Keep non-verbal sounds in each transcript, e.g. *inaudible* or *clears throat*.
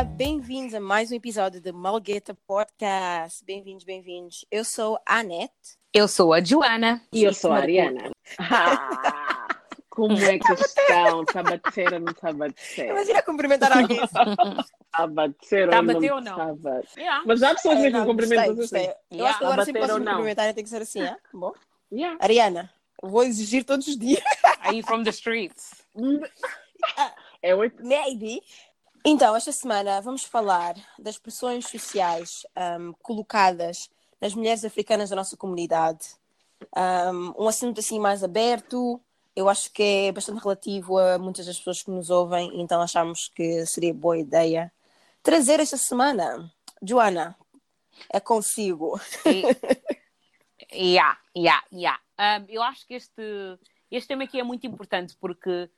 Olá, bem-vindos a mais um episódio do Malgueta Podcast. Bem-vindos, bem-vindos. Eu sou a Anete. Eu sou a Joana. E eu sou a Ariana. *laughs* Ah, como é que estão? Está a bater ou não está a bater? Imagina cumprimentar alguém. Está a bater Tá a ou não ou não? está a bater? Yeah. Mas há pessoas É, mesmo não, que cumprimentam assim. Eu acho que agora sempre bater posso ou me não? cumprimentar tem que ser assim, é? Bom. Yeah. Ariana, vou exigir todos os dias. Aí from the streets. *laughs* É oito. Maybe. Então, esta semana vamos falar das pressões sociais ahm, colocadas nas mulheres africanas da nossa comunidade. Ahm, um assunto assim mais aberto, eu acho que é bastante relativo a muitas das pessoas que nos ouvem, então achamos que seria boa ideia trazer esta semana. Joana, é consigo. *laughs* Yeah, yeah, yeah. Um, eu acho que este, este tema aqui é muito importante porque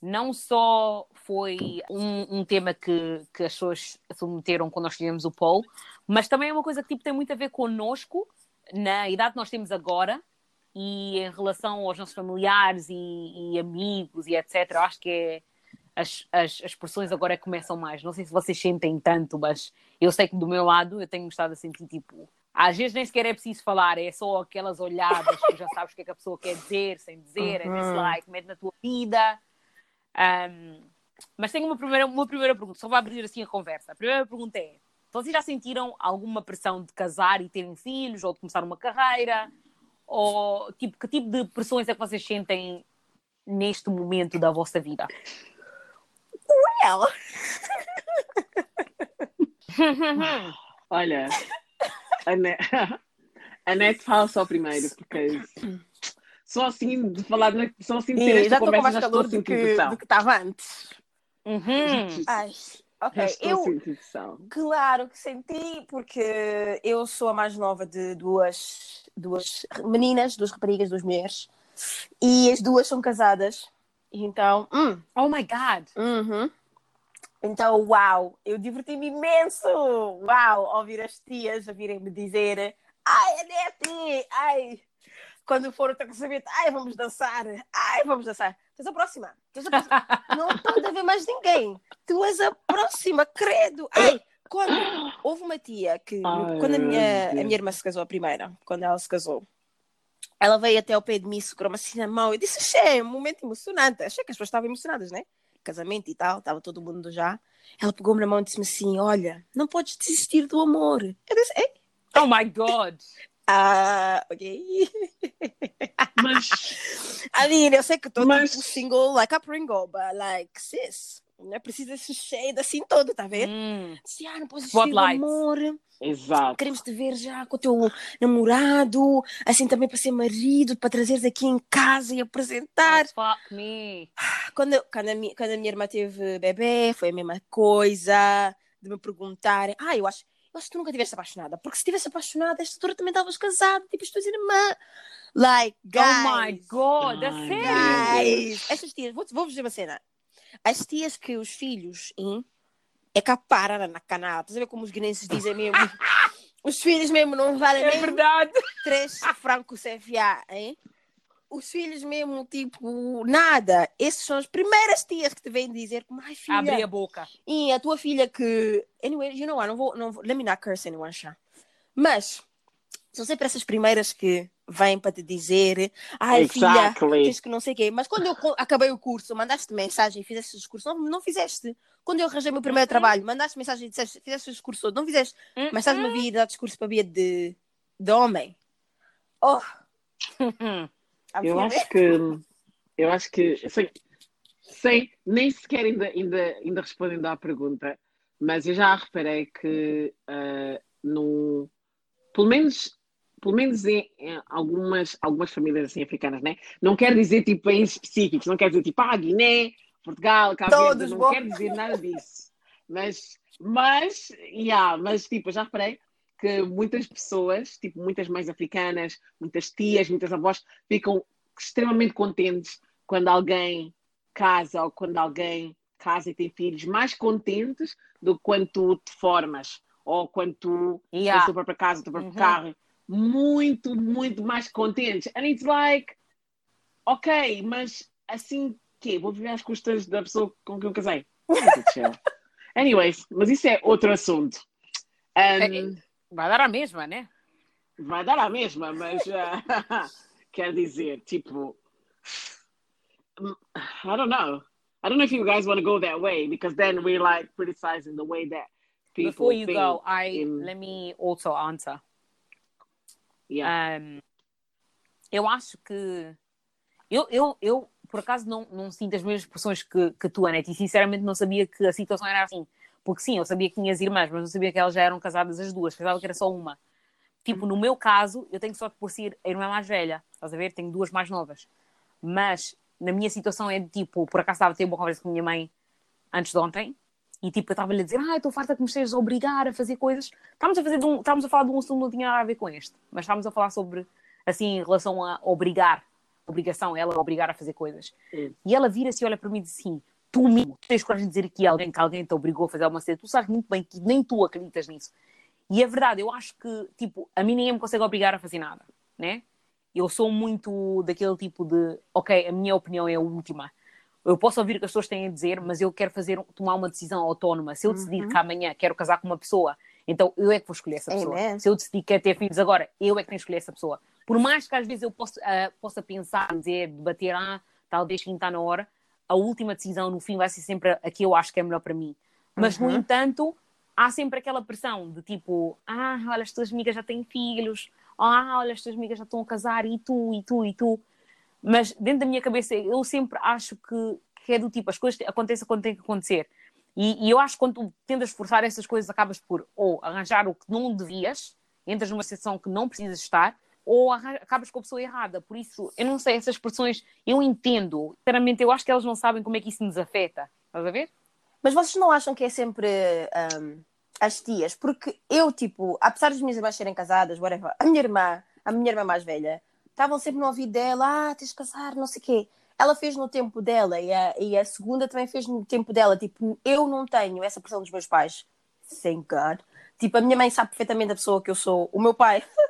não só foi um, um tema que, que as pessoas submeteram quando nós fizemos o poll, mas também é uma coisa que tipo, tem muito a ver connosco, na idade que nós temos agora, e em relação aos nossos familiares e, e amigos e etc. Eu acho que é, as, as, as pressões agora é começam mais. Não sei se vocês sentem tanto, mas eu sei que do meu lado eu tenho estado a sentir tipo. Às vezes nem sequer é preciso falar, é só aquelas olhadas que já sabes o que é que a pessoa quer dizer, sem dizer, é Uhum. dislike, mete na tua vida. Um, mas tenho uma primeira, uma primeira pergunta, só para abrir assim a conversa. A primeira pergunta é: vocês já sentiram alguma pressão de casar e terem filhos, ou de começar uma carreira? Ou tipo, que tipo de pressões é que vocês sentem neste momento da vossa vida? Ela. *laughs* Olha, a Net, *laughs* a Net fala só primeiro, porque só assim de falar, só assim de ter Sim, esta já estou com conversa mais já estou calor a do sentir que, pressão. do que estava antes. Uhum. Ai, Já ok. Eu, sentir pressão. Claro que senti, porque eu sou a mais nova de duas, duas meninas, duas raparigas, duas mulheres, e as duas são casadas. Então, hum, Oh my God! uhum. então, uau, eu diverti-me imenso! Uau, ouvir as tias a virem-me dizer: Ai, Anete, ai, quando for o teu casamento, ai, vamos dançar, ai, vamos dançar. Tu és a próxima, tu és a próxima. *laughs* Não estou a ver mais ninguém. Tu és a próxima, credo. Ai, quando houve uma tia que, Ai, quando a minha, a minha irmã se casou, a primeira, quando ela se casou, ela veio até ao pé de mim, segurou-me assim na mão. Eu disse, achei, é um momento emocionante. Achei que as pessoas estavam emocionadas, né? Casamento e tal, estava todo mundo já. Ela pegou-me na mão e disse-me assim: Olha, não podes desistir do amor. Eu disse: Ei, Oh my God! *laughs* ah, ok. Mas, *laughs* I mean, eu sei que estou Mas- tipo single, like a Pringle, but like, sis, não é preciso esse cheio assim todo, tá vendo? Hum. Disse, ah, não do Spotlight. amor. exato. Queremos te ver já com o teu namorado, assim também para ser marido, para trazeres aqui em casa e apresentar. Oh, fuck me. Quando, eu- quando, a minha, quando a minha irmã teve bebê, foi a mesma coisa, de me perguntarem, ah, eu acho, eu acho que tu nunca estiveste apaixonada, porque se estivesse apaixonada, esta altura também estavas casada, tipo as tuas irmãs. Like, guys, Oh my God! A Ai, sério? guys, estas tias, vou- vou-vos dizer uma cena. As tias que os filhos, hein, é capara na canal, estás a ver como os guinenses dizem mesmo? *laughs* Os filhos mesmo não valem É nem verdade! três francos CFA, hein? Os filhos mesmo, tipo, nada. Essas são as primeiras tias que te vêm dizer como, ai filha, Abri a boca. e a tua filha que... Anyway, you know what, não vou, não vou... Let me not curse anyone, chá. Mas, são sempre essas primeiras que vêm para te dizer ai filha, Exactly. tens que não sei o quê. Mas quando eu acabei o curso, mandaste mensagem e fizeste o discurso, não, não fizeste. Quando eu arranjei o meu primeiro Uhum. trabalho, mandaste mensagem e disseste, fizeste o discurso todo, não fizeste. Hum, Mas estás-me a vir dar discurso para via de, de homem. Oh. *laughs* Eu acho que eu acho que sem, sem nem sequer ainda, ainda, ainda respondendo à pergunta, mas eu já reparei que ah, no, pelo menos pelo menos em, em algumas, algumas famílias assim africanas, né? Não quer dizer tipo países específicos, não quer dizer tipo ah, Guiné, Portugal, Cabo Verde, não bom. quer dizer nada disso. Mas, mas, yeah, mas tipo, eu já reparei que muitas pessoas, tipo muitas mães africanas, muitas tias, muitas avós, ficam extremamente contentes quando alguém casa ou quando alguém casa e tem filhos, mais contentes do que quando tu te formas ou quando tu Yeah. tens a tua própria casa, o teu próprio Uhum. carro. Muito, muito mais contentes. And it's like, ok, mas assim quê? Vou viver às custas da pessoa com quem eu casei? *laughs* Anyways, mas isso é outro assunto. Um, É, Vai dar a mesma, né? vai dar a mesma, mas uh, *laughs* quer dizer, tipo, I don't know. I don't know if you guys want to go that way because then we're like criticizing the way that people Before you go, I in- let me also answer. yeah. Um, eu acho que eu, eu, eu por acaso não, não sinto as mesmas expressões que, que tu, Anete, e sinceramente não sabia que a situação era assim. Porque sim, eu sabia que tinhas irmãs, mas não sabia que elas já eram casadas as duas, pensava que era só uma. Tipo, no meu caso, eu tenho sorte por ser a irmã mais velha, estás a ver? Tenho duas mais novas. Mas na minha situação é de tipo, por acaso estava a ter uma conversa com a minha mãe antes de ontem, e tipo, eu estava-lhe a dizer, ah, estou farta que me estejas a obrigar a fazer coisas. Estávamos a, fazer um, estávamos a falar de um assunto que não tinha nada a ver com este, mas estávamos a falar sobre, assim, em relação a obrigar, obrigação, ela obrigar a fazer coisas. Hum. E ela vira-se e olha para mim e diz assim, tu mesmo tens coragem de dizer a alguém que alguém te obrigou a fazer alguma coisa, tu sabes muito bem que nem tu acreditas nisso. E é verdade, eu acho que, tipo, a mim ninguém me consegue obrigar a fazer nada, né? Eu sou muito daquele tipo de, ok, a minha opinião é a última. Eu posso ouvir o que as pessoas têm a dizer, mas eu quero fazer, tomar uma decisão autónoma. Se eu decidir que amanhã quero casar com uma pessoa, então eu é que vou escolher essa pessoa. Amen. Se eu decidir que quero ter filhos agora, eu é que tenho que escolher essa pessoa. Por mais que às vezes eu possa, ah, possa pensar, dizer, debater, ah, talvez sim está na hora, a última decisão no fim vai ser sempre a que eu acho que é melhor para mim. Mas, no entanto, há sempre aquela pressão de tipo, ah, olha, as tuas amigas já têm filhos, ah, olha, as tuas amigas já estão a casar, e tu, e tu, e tu. Mas dentro da minha cabeça, eu sempre acho que, que é do tipo, as coisas acontecem quando tem que acontecer. E, e eu acho que quando tu tentas forçar essas coisas, acabas por ou arranjar o que não devias, entras numa situação que não precisas estar, ou acabas com a pessoa errada. Por isso, eu não sei, essas expressões eu entendo. Sinceramente, eu acho que elas não sabem como é que isso nos afeta. Estás a ver? Mas vocês não acham que é sempre ahm, as tias? Porque eu, tipo, apesar das minhas irmãs serem casadas, whatever, a minha irmã, a minha irmã mais velha, estavam sempre no ouvido dela, ah, tens de casar, não sei o quê. Ela fez no tempo dela e a, e a segunda também fez no tempo dela. Tipo, eu não tenho essa pressão dos meus pais. Thank God. Tipo, a minha mãe sabe perfeitamente a pessoa que eu sou. O meu pai, *laughs*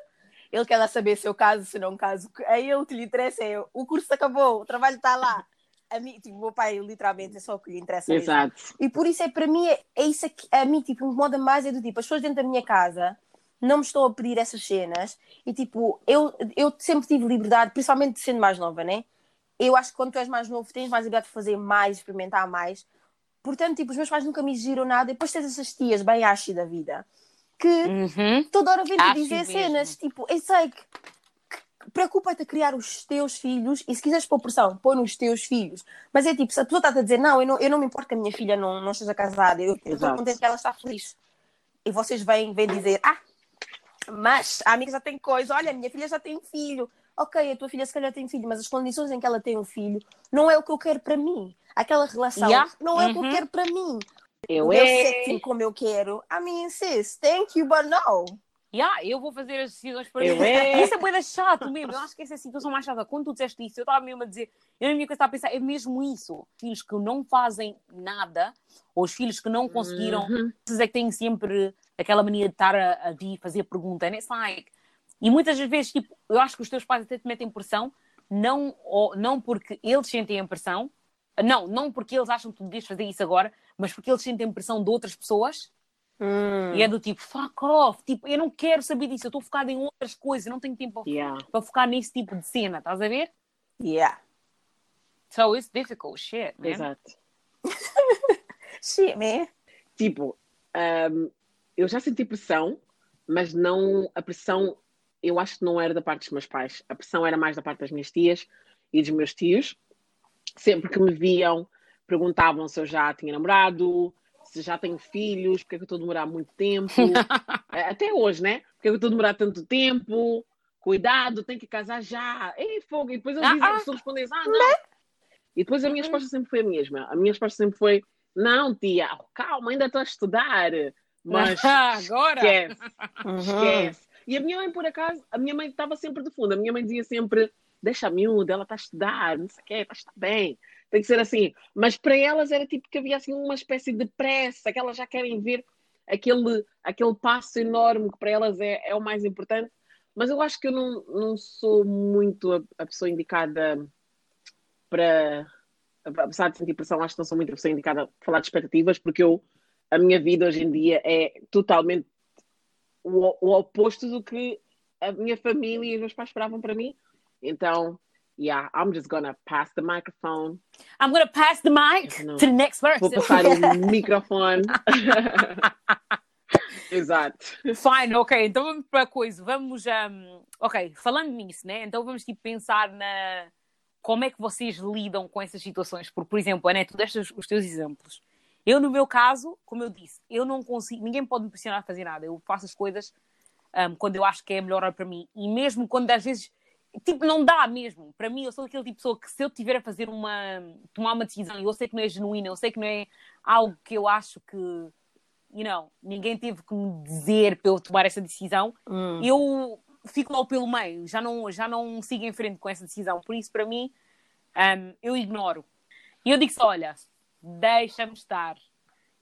ele quer lá saber se eu caso, se não caso. A ele o que lhe interessa é o curso acabou, o trabalho está lá. A mim, tipo, o meu pai, literalmente, é só o que lhe interessa. mesmo. Exato. E por isso é para mim, é, é isso que a mim tipo, incomoda mais é do tipo, as pessoas dentro da minha casa não me estão a pedir essas cenas e tipo, eu, eu sempre tive liberdade, principalmente sendo mais nova, né? Eu acho que quando tu és mais novo tens mais liberdade de fazer mais, experimentar mais. Portanto, tipo, os meus pais nunca me exigiram nada. E depois tens essas tias bem achi da vida que Uhum. toda hora Acho dizer mesmo. cenas, tipo, eu sei que que preocupa-te a criar os teus filhos e se quiseres pôr pressão, põe nos teus filhos. Mas é tipo, se a pessoa está a dizer, não, eu não, eu não me importo que a minha filha não, não esteja casada, eu estou contente que ela está feliz. E vocês vêm, vêm dizer, ah, mas a amiga já tem coisa, olha, a minha filha já tem filho. Ok, a tua filha se calhar tem filho, mas as condições em que ela tem um filho não é o que eu quero para mim. Aquela relação Yeah. não é o que Uhum. eu quero para mim. Eu é. sexting como eu quero. I mean, sis, thank you, but no. Yeah, eu vou fazer as decisões para Eu mim. é. Isso é coisa chato mesmo. Eu acho que essa é a situação mais chata. Quando tu disseste isso, eu estava mesmo a dizer, eu na minha estava a pensar, é mesmo isso. Filhos que não fazem nada, ou os filhos que não conseguiram, Uhum. esses é que têm sempre aquela mania de estar a, a vir fazer pergunta. And it's like... E muitas das vezes, tipo, eu acho que os teus pais até te metem pressão, não, ou, não porque eles sentem a pressão, não, não porque eles acham que tu devias fazer isso agora, mas porque eles sentem pressão de outras pessoas Hum. e é do tipo, fuck off, tipo, eu não quero saber disso, eu estou focada em outras coisas, eu não tenho tempo Yeah. para focar nesse tipo de cena, estás a ver? Yeah. So it's difficult shit, man. Exato. *laughs* Shit, man. Tipo, ahm, eu já senti pressão, mas não a pressão, eu acho que não era da parte dos meus pais. A pressão era mais da parte das minhas tias e dos meus tios. Sempre que me viam, perguntavam se eu já tinha namorado, se já tenho filhos, porque é que eu estou a demorar muito tempo. Eh, *laughs* Até hoje, né? Porque é que eu estou a demorar tanto tempo? Cuidado, tem que casar já. Ei, fogo. E depois eles Ah, dizem, ah. se tu respondes, ah, não. E depois a minha resposta sempre foi a mesma. A minha resposta sempre foi: não, tia, calma, ainda estou a estudar. Mas *laughs* Agora! esquece, Uhum. esquece. E a minha mãe, por acaso, a minha mãe estava sempre de fundo. A minha mãe dizia sempre: deixa a miúda, ela está a estudar, não sei o quê, está bem. Tem que ser assim. Mas para elas era tipo que havia assim uma espécie de pressa, que elas já querem ver aquele, aquele passo enorme que para elas é, é o mais importante. Mas eu acho que eu não, não sou muito a, a pessoa indicada para. Apesar de sentir pressão, acho que não sou muito a pessoa indicada para falar de expectativas, porque eu a minha vida hoje em dia é totalmente o, o oposto do que a minha família e os meus pais esperavam para mim. Então, yeah, I'm just gonna pass the microphone. I'm gonna pass the mic to the next person. Vou passar o microfone. Exato. Fine, ok. Então vamos para a coisa. Vamos. Um, ok, falando nisso, né? Então vamos tipo, pensar na. Como é que vocês lidam com essas situações? Porque, por exemplo, Ana, tu deste os teus exemplos. Eu, no meu caso, como eu disse, eu não consigo. Ninguém pode me pressionar a fazer nada. Eu faço as coisas um, quando eu acho que é a melhor hora para mim. E mesmo quando às vezes. Tipo, não dá mesmo. Para mim, eu sou aquele tipo de pessoa que se eu tiver a fazer uma. tomar uma decisão e eu sei que não é genuína, eu sei que não é algo que eu acho que you know, ninguém teve que me dizer para eu tomar essa decisão, hum. eu fico lá pelo meio, já não, já não sigo em frente com essa decisão. Por isso, para mim, um, eu ignoro. E eu digo só: olha, deixa-me estar,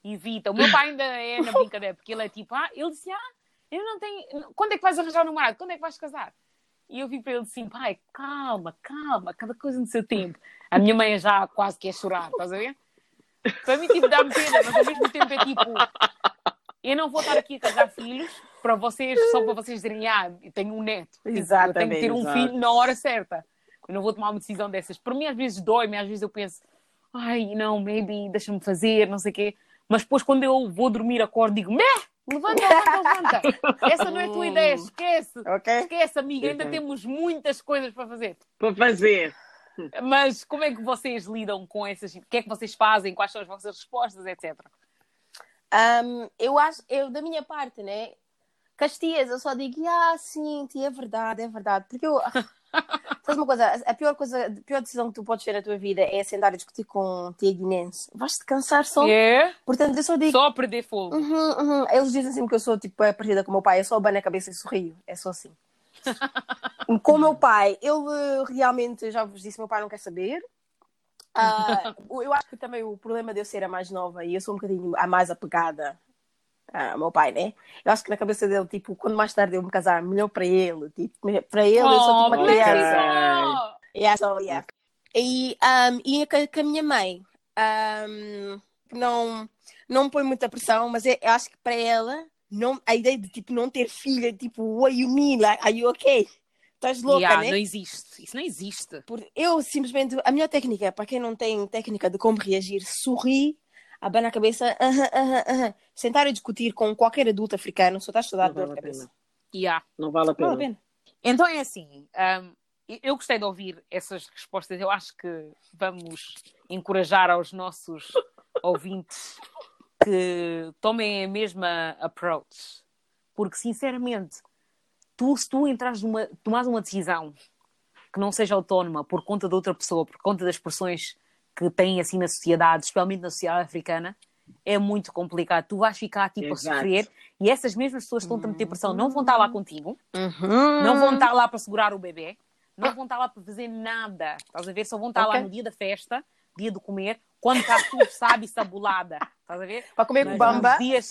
evita. O meu pai ainda é na *laughs* brincadeira, porque ele é tipo, ah, ele disse, ah, eu não tenho. Quando é que vais arranjar um namorado? Quando é que vais casar? E eu vi para ele assim, pai, calma, calma, cada coisa no seu tempo. A minha mãe já quase quer chorar, estás a ver? Para mim, tipo, dá-me pena, mas ao mesmo tempo é tipo, eu não vou estar aqui a casar filhos para vocês, só para vocês dizerem, ah, tenho um neto. Tipo, Exatamente. Eu tenho que ter um exato. filho na hora certa. Eu não vou tomar uma decisão dessas. Para mim, às vezes dói-me, às vezes eu penso, ai, não, maybe, deixa-me fazer, não sei o quê. Mas depois, quando eu vou dormir, acordo, digo, meh, levanta, levanta, levanta. *laughs* Essa não é a tua ideia, esquece. Okay. Esquece, amiga, ainda temos muitas coisas para fazer. Para fazer. Mas como é que vocês lidam com essas? O que é que vocês fazem? Quais são as vossas respostas, etc. Um, eu acho, eu da minha parte, né? Castias, eu só digo, ah, sim, tia, é verdade, é verdade. Porque eu. *laughs* *laughs* Sabes uma coisa? A pior coisa, a pior decisão que tu podes ter na tua vida é sentar a discutir com tia Guinense. Vais-te cansar só. É? Portanto, eu só digo. Só perder fogo. Uhum, uhum. Eles dizem sempre que eu sou tipo a partida com o meu pai, eu só abano a cabeça e sorrio. É só assim. *laughs* com o meu pai, ele realmente, já vos disse, meu pai não quer saber. *laughs* Uh, eu acho que também o problema de eu ser a mais nova e eu sou um bocadinho a mais apegada ao meu pai, né? Eu acho que na cabeça dele, tipo, quando mais tarde eu me casar, melhor para ele. Tipo, para ele, oh, eu sou tipo uma criança. Yeah, so, yeah. E, um, e com a minha mãe, um, não, não põe muita pressão, mas eu, eu acho que para ela, não, a ideia de tipo, não ter filha, tipo, what you mean? Like, are you okay? Estás louca, yeah, né? Não existe. Isso não existe. Por, eu simplesmente. A melhor técnica, para quem não tem técnica de como reagir, sorrir, abanar a cabeça, uh -huh, uh -huh, sentar e discutir com qualquer adulto africano, só estás a dar dor de cabeça. Yeah. Não vale a pena. Vale a pena. Então é assim. Um, eu gostei de ouvir essas respostas. Eu acho que vamos encorajar aos nossos *laughs* ouvintes que tomem a mesma approach. Porque, sinceramente, tu, se tu entras numa, tomas uma decisão que não seja autónoma por conta de outra pessoa, por conta das pressões que têm assim na sociedade, especialmente na sociedade africana, é muito complicado. Tu vais ficar tipo Exato. a sofrer e essas mesmas pessoas que estão a meter pressão não vão estar lá contigo, uhum. não vão estar lá para segurar o bebê, não vão estar lá para fazer nada. Estás a ver? Só vão estar okay. lá no dia da festa, dia de comer, quando está tudo, sabe, sabulada. Estás a ver? Para comer com bamba. Dias,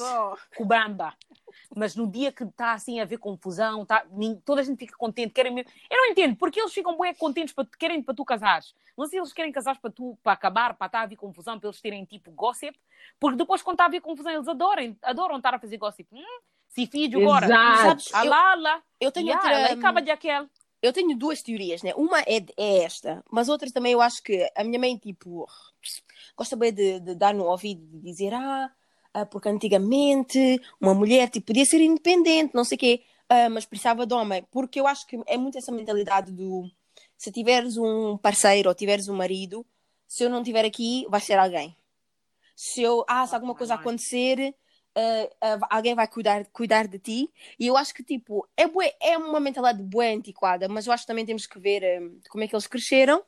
com bamba mas no dia que está assim a haver confusão, tá, toda a gente fica contente, querem mesmo. Eu não entendo, porque eles ficam bem contentes, para, querem para tu casares. Não sei se eles querem casar para tu, para acabar, para estar a haver confusão, para eles terem tipo gossip, porque depois quando está a haver confusão, eles adoram, adoram estar a fazer gossip. Hum, se filho agora, sabes? Alala, eu, eu tenho yeah, outra. Acaba de aquele. Eu tenho duas teorias, né? Uma é, é esta, mas outra também eu acho que a minha mãe, tipo, gosta bem de, de dar no ouvido, de dizer, ah, ah, porque antigamente uma mulher tipo, podia ser independente, não sei o quê, uh, mas precisava de homem. Porque eu acho que é muito essa mentalidade do se tiveres um parceiro ou tiveres um marido, se eu não estiver aqui, vai ser alguém. Se eu, ah, se alguma coisa acontecer, uh, alguém vai cuidar, cuidar de ti. E eu acho que, tipo, é, bué, é uma mentalidade boa antiquada, mas eu acho que também temos que ver como é que eles cresceram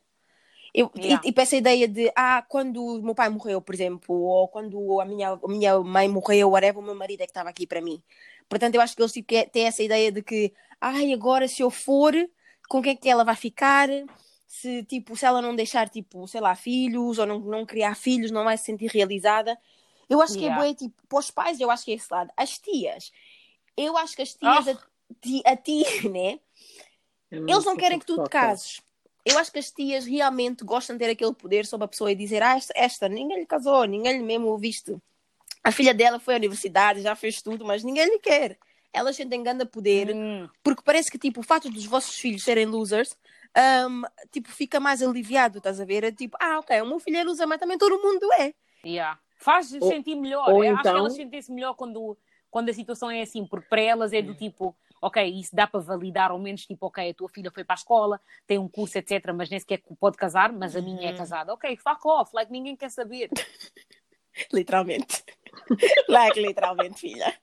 eu, yeah. e, e essa ideia de, ah, quando o meu pai morreu, por exemplo, ou quando a minha, a minha mãe morreu, whatever, o meu marido é que estava aqui para mim. Portanto, eu acho que eles tipo, têm essa ideia de que, ai, agora se eu for, com quem é que ela vai ficar? Se, tipo, se ela não deixar, tipo, sei lá, filhos, ou não, não criar filhos, não vai se sentir realizada. Eu acho yeah. que é bom, tipo, para os pais, eu acho que é esse lado. As tias, eu acho que as tias, oh. a, a ti, *laughs* né? Eles não querem que tu te cases eu acho que as tias realmente gostam de ter aquele poder sobre a pessoa e dizer, ah, esta, esta ninguém lhe casou, ninguém lhe mesmo viste. A filha dela foi à universidade, já fez tudo, mas ninguém lhe quer. Ela sentem grande poder, Hum, porque parece que tipo, o fato dos vossos filhos serem losers, um, tipo, fica mais aliviado, estás a ver? É tipo, ah, ok, o meu filho é loser, mas também todo mundo é. yeah. Faz Ou- sentir melhor. ou Eu Acho que então- elas sentem-se melhor quando, quando a situação é assim, porque para elas é do tipo, ok, isso dá para validar, ao menos tipo, ok, a tua filha foi para a escola, tem um curso, etc., mas nem sequer pode casar, mas a minha é Uhum. casada. Ok, fuck off, like ninguém quer saber. *laughs* Literalmente. *laughs* like, literalmente, filha.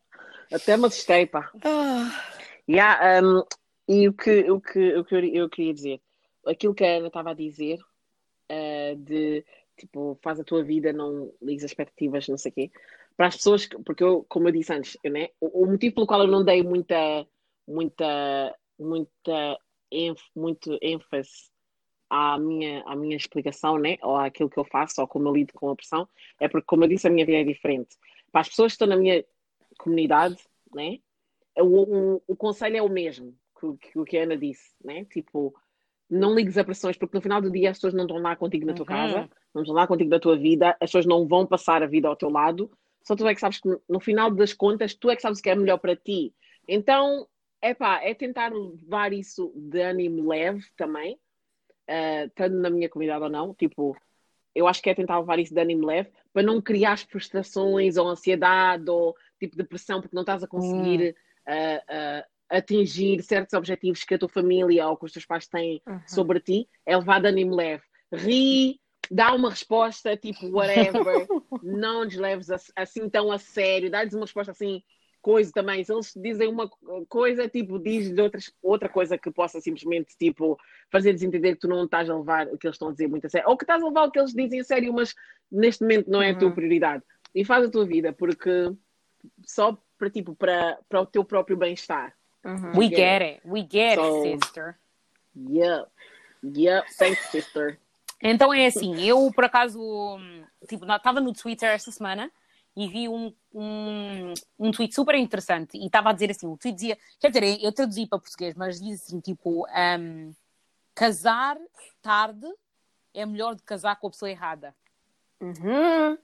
Até me assustei, pá. Ah, Yeah, um, e o que, o, que, o que eu, eu queria dizer, aquilo que a Ana estava a dizer, uh, de tipo, faz a tua vida, não ligues as expectativas, não sei o quê. Para as pessoas, que- porque eu, como eu disse antes, eu, né, o, o motivo pelo qual eu não dei muita, muita, muita, ênf, muito ênfase à minha, à minha explicação, né, ou àquilo que eu faço, ou como eu lido com a pressão, é porque, como eu disse, a minha vida é diferente. Para as pessoas que estão na minha comunidade, né, o, o, o conselho é o mesmo que, que o que a Ana disse, né? Tipo, não ligues a pressões, porque no final do dia as pessoas não estão lá contigo na tua Uhum. casa, estão lá contigo na tua vida, as pessoas não vão passar a vida ao teu lado, só tu é que sabes que no final das contas, tu é que sabes o que é melhor para ti. Então, é pá, é tentar levar isso de ânimo leve também, uh, tanto na minha comunidade ou não, tipo, eu acho que é tentar levar isso de ânimo leve para não criar frustrações ou ansiedade ou tipo depressão porque não estás a conseguir uh, uh, atingir certos objetivos que a tua família ou que os teus pais têm Uhum. sobre ti, é levar de ânimo leve. Ri, dá uma resposta tipo whatever, *laughs* não lhes leves a- assim tão a sério, dá-lhes uma resposta assim, coisa também. Se eles dizem uma coisa, tipo, diz outras, outra coisa que possa simplesmente tipo fazer-lhes entender que tu não estás a levar o que eles estão a dizer muito a sério, ou que estás a levar o que eles dizem a sério, mas neste momento não é a tua Uhum. prioridade. E faz a tua vida, porque só para tipo para, para o teu próprio bem-estar. uhum. We Yeah. get it, we get So- it, sister. Yep. Yep. Thanks, sister. Então é assim, eu por acaso tipo, estava no Twitter esta semana e vi um, um, um tweet super interessante e estava a dizer assim, o tweet dizia, quer dizer, eu traduzi para português, mas diz assim, tipo, hum, casar tarde é melhor do que casar com a pessoa errada. Uhum.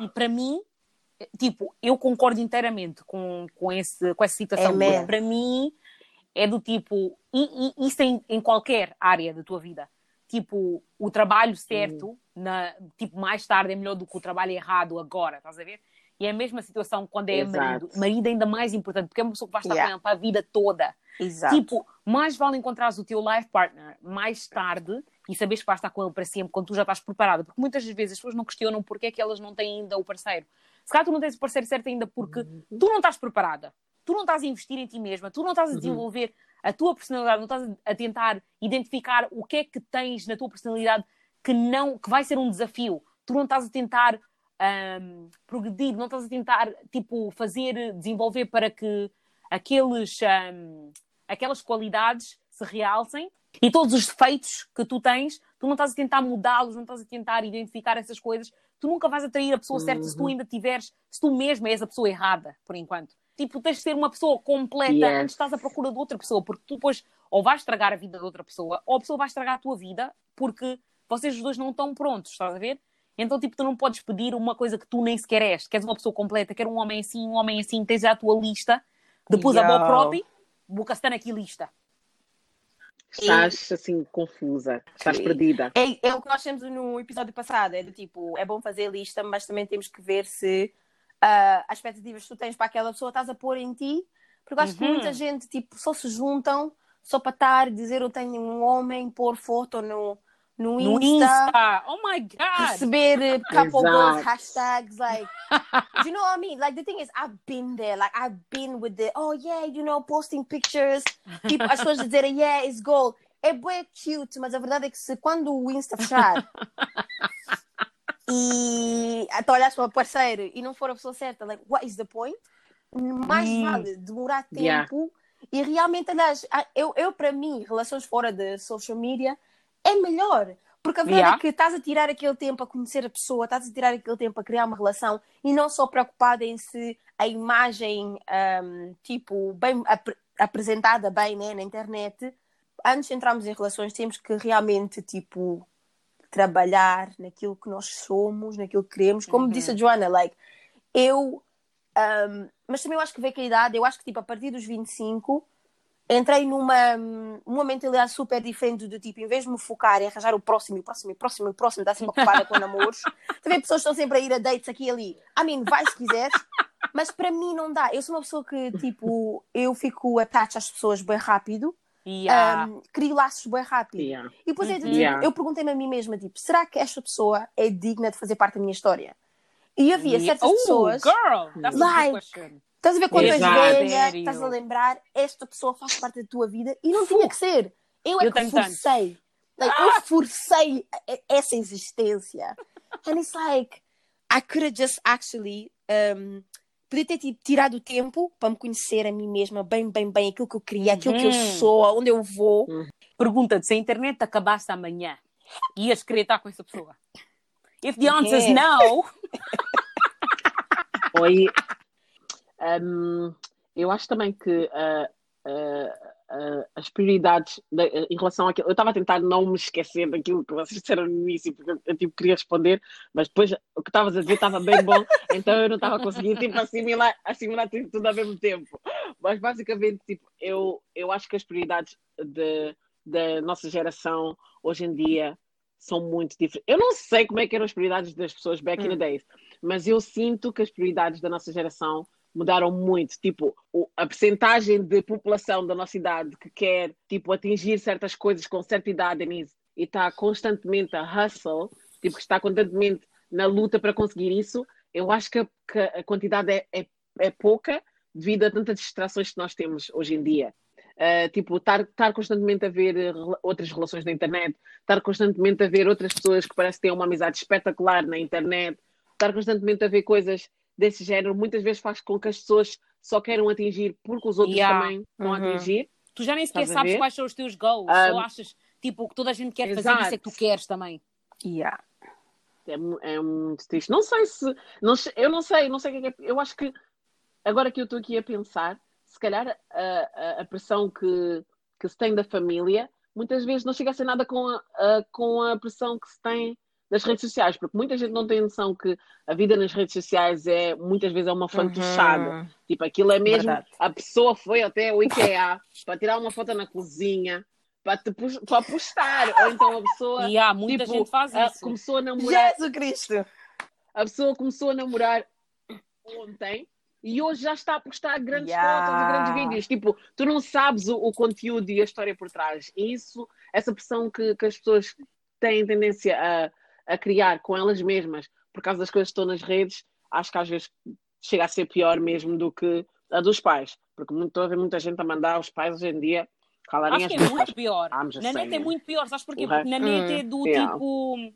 E para mim, tipo, eu concordo inteiramente com, com, esse, com essa situação. Porque Para mim, é do tipo, e, e isso em, em qualquer área da tua vida. Tipo, o trabalho certo, na, tipo, mais tarde é melhor do que o trabalho errado agora, estás a ver? E é a mesma situação quando é Exato. marido. Marido é ainda mais importante, porque é uma pessoa que vai estar Yeah. com para a vida toda. Exato. Tipo, mais vale encontrares o teu life partner mais tarde e saberes que vais estar com ele para sempre quando tu já estás preparada. Porque muitas vezes as pessoas não questionam porque é que elas não têm ainda o parceiro. Se calhar tu não tens o parceiro certo ainda porque tu não estás preparada. Tu não estás a investir em ti mesma. Tu não estás a desenvolver a tua personalidade. Não estás a tentar identificar o que é que tens na tua personalidade que, não, que vai ser um desafio. Tu não estás a tentar ahm, progredir. Não estás a tentar, tipo, fazer, desenvolver para que aqueles... ahm, aquelas qualidades se realcem e todos os defeitos que tu tens, tu não estás a tentar mudá-los, não estás a tentar identificar essas coisas, tu nunca vais atrair a pessoa certa se tu ainda tiveres, se tu mesmo és a pessoa errada, por enquanto. Tipo, tens de ser uma pessoa completa Yes. antes de estás à procura de outra pessoa, porque tu depois ou vais estragar a vida de outra pessoa, ou a pessoa vai estragar a tua vida, porque vocês os dois não estão prontos, estás a ver? Então, tipo, tu não podes pedir uma coisa que tu nem sequer és. Queres uma pessoa completa, quer um homem assim, um homem assim, tens já a tua lista. Depois a Yo. boa própria, boca está aqui lista. Estás assim confusa, estás Sim. perdida. É, é o que nós temos no episódio passado, é do tipo, é bom fazer a lista, mas também temos que ver se ah, as expectativas que tu tens para aquela pessoa estás a pôr em ti, porque eu acho que Uhum. muita gente tipo, só se juntam só para estar e dizer eu tenho um homem, pôr foto no, no, No Insta, Insta. Oh my God. receber eh, couple goals, hashtags, like, do you know what I mean? Like, the thing is, I've been there, like, I've been with the, oh yeah, you know, posting pictures, tipo, as pessoas dizerem, yeah, it's goal. É bem cute, mas a verdade é que se quando o Insta fechar *laughs* e tu olhas para o parceiro e não for a pessoa certa, like, what is the point? Mais Hum. vale demorar tempo Yeah. e realmente, aliás, a- eu, eu para mim, relações fora de social media é melhor. Porque a verdade Yeah. é que estás a tirar aquele tempo a conhecer a pessoa, estás a tirar aquele tempo a criar uma relação e não só preocupada em se a imagem, ahm, tipo, bem ap- apresentada bem né, na internet. Antes de entrarmos em relações, temos que realmente, tipo, trabalhar naquilo que nós somos, naquilo que queremos. Como Uhum. disse a Joana, like, eu. Um, mas também eu acho que veio com a idade, eu acho que tipo, a partir dos 25 entrei numa, numa mentalidade super diferente do tipo, em vez de me focar em arranjar o próximo, o próximo, o próximo, o próximo, está sempre ocupada com namoros. *laughs* Também pessoas estão sempre a ir a dates aqui e ali. I mean, vai se quiseres, mas para mim não dá. Eu sou uma pessoa que, tipo, eu fico attached às pessoas bem rápido. Yeah. Um, crio laços bem rápido. Yeah. E depois é do tipo, Yeah. eu perguntei-me a mim mesma, tipo, será que esta pessoa é digna de fazer parte da minha história? E havia certas oh, pessoas. girl, that's a Like. Estás a ver quando és velha, estás a lembrar, esta pessoa faz parte da tua vida e não tinha que ser. Eu é Eu que forcei. Like, Eu forcei essa existência. And it's like, I could have just actually. Um, podia ter tipo, tirado o tempo para me conhecer a mim mesma, bem, bem, bem, aquilo que eu queria, aquilo que eu Uhum. sou, aonde eu vou. Pergunta-te se a internet acabasse amanhã, ias querer estar com essa pessoa? If the answer is no, *laughs* Oi. Hum, eu acho também que ah, ah, ah, as prioridades da- em relação àquilo. Eu estava a tentar não me esquecer daquilo que vocês disseram no início, porque eu, eu, tipo, queria responder, mas depois o que estavas a dizer estava bem bom, *laughs* então eu não estava a conseguir tipo, assimilar, assimilar tudo, tudo ao mesmo tempo. Mas basicamente, tipo, eu, eu acho que as prioridades de, da nossa geração hoje em dia são muito diferentes. Eu não sei como é que eram as prioridades das pessoas back in the days, mas eu sinto que as prioridades da nossa geração mudaram muito. Tipo, a percentagem de população da nossa idade que quer, tipo, atingir certas coisas com certa idade e está constantemente a hustle, tipo, que está constantemente na luta para conseguir isso, eu acho que a, que a quantidade é, é, é pouca devido a tantas distrações que nós temos hoje em dia. Uh, tipo, estar, constantemente a ver eh, outras relações na internet, estar constantemente a ver outras pessoas que parece que têm uma amizade espetacular na internet, estar constantemente a ver coisas desse género, muitas vezes faz com que as pessoas só queiram atingir porque os outros Yeah. também a Uhum. atingir. tu já nem sequer Estás sabes quais são os teus goals, Ah, só achas tipo o que toda a gente quer fazer, exato. isso é que tu queres também. Yeah. É, é muito triste. Não sei se. Não, eu não sei, não sei o que é que é. Eu acho que agora que eu estou aqui a pensar, se calhar a, a, a pressão que, que se tem da família muitas vezes não chega a ser nada com a, a- com a pressão que se tem das redes sociais, porque muita gente não tem noção que a vida nas redes sociais é muitas vezes é uma fantochada. Uhum. Tipo, aquilo é mesmo. Verdade. A pessoa foi até o IKEA para tirar uma foto na cozinha, para, te, pos- para postar. Ou então a pessoa E há muita tipo, gente faz isso. começou a namorar. Jesus Cristo! A pessoa começou a namorar ontem e hoje já está a postar grandes Yeah. fotos e grandes vídeos. Tipo, tu não sabes o, o conteúdo e a história por trás. E isso, essa pressão que, que as pessoas têm tendência a, a criar com elas mesmas por causa das coisas que estão nas redes, acho que às vezes chega a ser pior mesmo do que a dos pais. Porque muito- estou a ver muita gente a mandar aos pais hoje em dia calarem Acho as que é muito pior. Na net é muito pior, sabes porquê? Porque na net é do Yeah. tipo.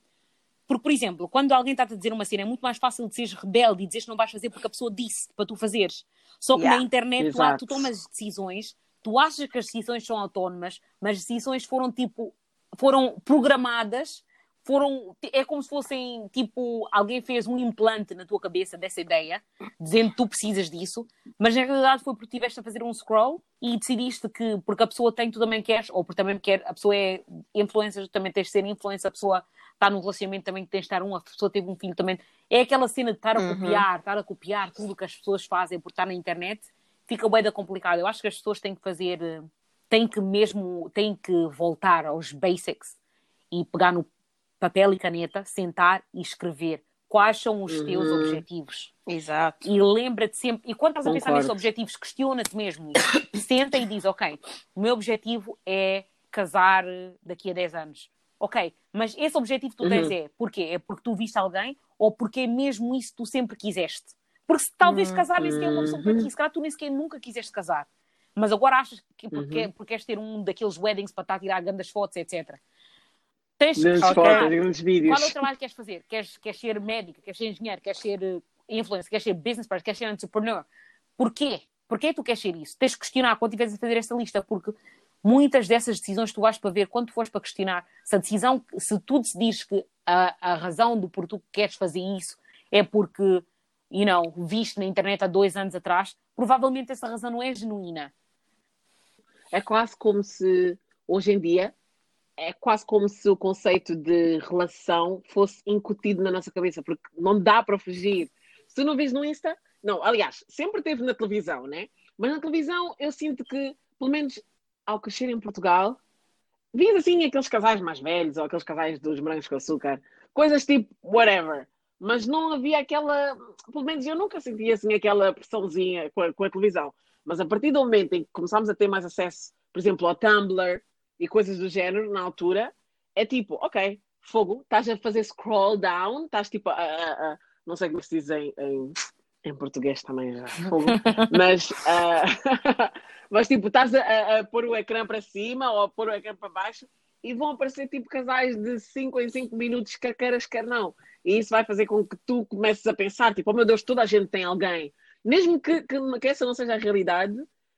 Porque, por exemplo, quando alguém está-te a dizer uma cena, é muito mais fácil de seres rebelde e dizeres que não vais fazer porque a pessoa disse para tu fazeres. Só que Yeah. na internet tu, tu tomas decisões, tu achas que as decisões são autónomas, mas as decisões foram tipo. foram programadas, foram. É como se fossem tipo. alguém fez um implante na tua cabeça dessa ideia, dizendo que tu precisas disso, mas na realidade foi porque estiveste a fazer um scroll e decidiste que porque a pessoa tem, tu também queres, ou porque também quer, a pessoa é influencer, tu também tens de ser influencer, a pessoa está num relacionamento também que tens de estar um, a pessoa teve um filho também. É aquela cena de estar a Uhum. copiar, estar a copiar tudo o que as pessoas fazem por estar na internet, fica bem da complicado. Eu acho que as pessoas têm que fazer, têm que mesmo, têm que voltar aos basics e pegar no papel e caneta, sentar e escrever quais são os teus Uhum. objetivos. Exato. E lembra-te sempre, e quando estás a pensar nesses objetivos, questiona-te mesmo. *coughs* Senta e diz, ok, o meu objetivo é casar eh, daqui a 10 anos. Ok, mas esse objetivo que tu tens Uhum. é porquê? É porque tu viste alguém ou porque é mesmo isso que tu sempre quiseste? Porque se talvez casar nem sequer é uma opção para ti, se calhar tu nem sequer nunca quiseste casar. Mas agora achas que porque, Uhum. porque queres ter um daqueles weddings para estar a tirar grandes fotos, etc. Tens que Grandes questionar. fotos, grandes vídeos. Qual é o trabalho que queres fazer? Queres, queres ser médico, queres ser engenheiro, queres ser eh, influencer, queres ser business person, queres ser entrepreneur? Porquê? Porquê tu queres ser isso? Tens que questionar quando estiveres a fazer essa lista, porque muitas dessas decisões tu vais para ver quando tu fores para questionar se a decisão, se tu decidires que a, a razão do porquê tu queres fazer isso é porque, you know, viste na internet há dois anos atrás, provavelmente essa razão não é genuína. É quase como se, hoje em dia, é quase como se o conceito de relação fosse incutido na nossa cabeça, porque não dá para fugir. Se não vês no Insta, não, aliás, sempre teve na televisão, né? Mas na televisão eu sinto que, pelo menos ao crescer em Portugal, vias assim aqueles casais mais velhos ou aqueles casais dos brancos com açúcar, coisas tipo whatever. Mas não havia aquela, pelo menos eu nunca sentia assim aquela pressãozinha com a, com a televisão. Mas a partir do momento em que começámos a ter mais acesso, por exemplo, ao Tumblr e coisas do género, na altura, é tipo, ok, fogo, estás a fazer scroll down, estás tipo a, a, a não sei como se diz em, em, em português também já, fogo, *laughs* mas, uh, *laughs* mas tipo, estás a, a, pôr o ecrã para cima ou a pôr o ecrã para baixo e vão aparecer tipo casais de 5 em 5 minutos, quer queiras, quer não. E isso vai fazer com que tu comeces a pensar, tipo, oh meu Deus, toda a gente tem alguém. Mesmo que, que, que essa não seja a realidade,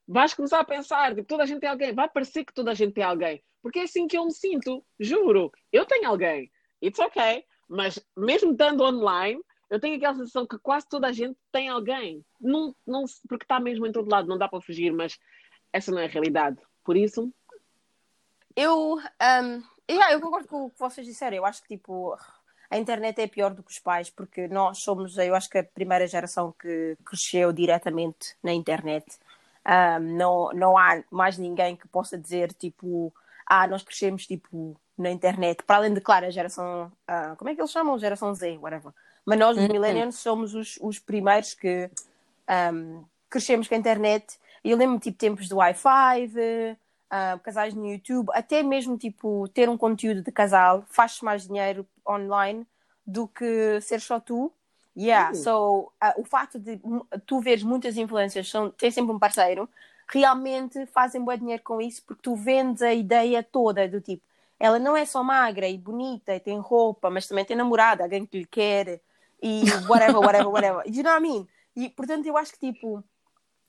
vais começar a pensar, tipo, toda a gente tem alguém. Vai parecer que toda a gente tem alguém. Porque é assim que eu me sinto, juro. Eu tenho alguém. It's ok. Mas mesmo estando online, eu tenho aquela sensação que quase toda a gente tem alguém. Não, não, porque está mesmo em todo lado, não dá para fugir, mas essa não é a realidade. Por isso. Eu, um, eu concordo com o que vocês disseram. Eu acho que tipo a internet é pior do que os pais, porque nós somos, eu acho que a primeira geração que cresceu diretamente na internet. Um, não, não há mais ninguém que possa dizer, tipo, ah, nós crescemos, tipo, na internet. Para além de, claro, a geração, uh, como é que eles chamam? Geração Z, whatever. Mas nós, os uhum. millennials, somos os, os primeiros que um, crescemos com a internet. E eu lembro-me, tipo, tempos do Wi-Fi, uh, casais no YouTube, até mesmo tipo ter um conteúdo de casal faz mais dinheiro online do que ser só tu. Yeah, uh. so uh, o facto de tu veres muitas influências, são, ter sempre um parceiro, realmente fazem bom dinheiro com isso porque tu vendes a ideia toda do tipo, ela não é só magra e bonita e tem roupa, mas também tem namorada, alguém que lhe quer e *laughs* whatever, whatever, whatever. You know what I mean? E portanto eu acho que tipo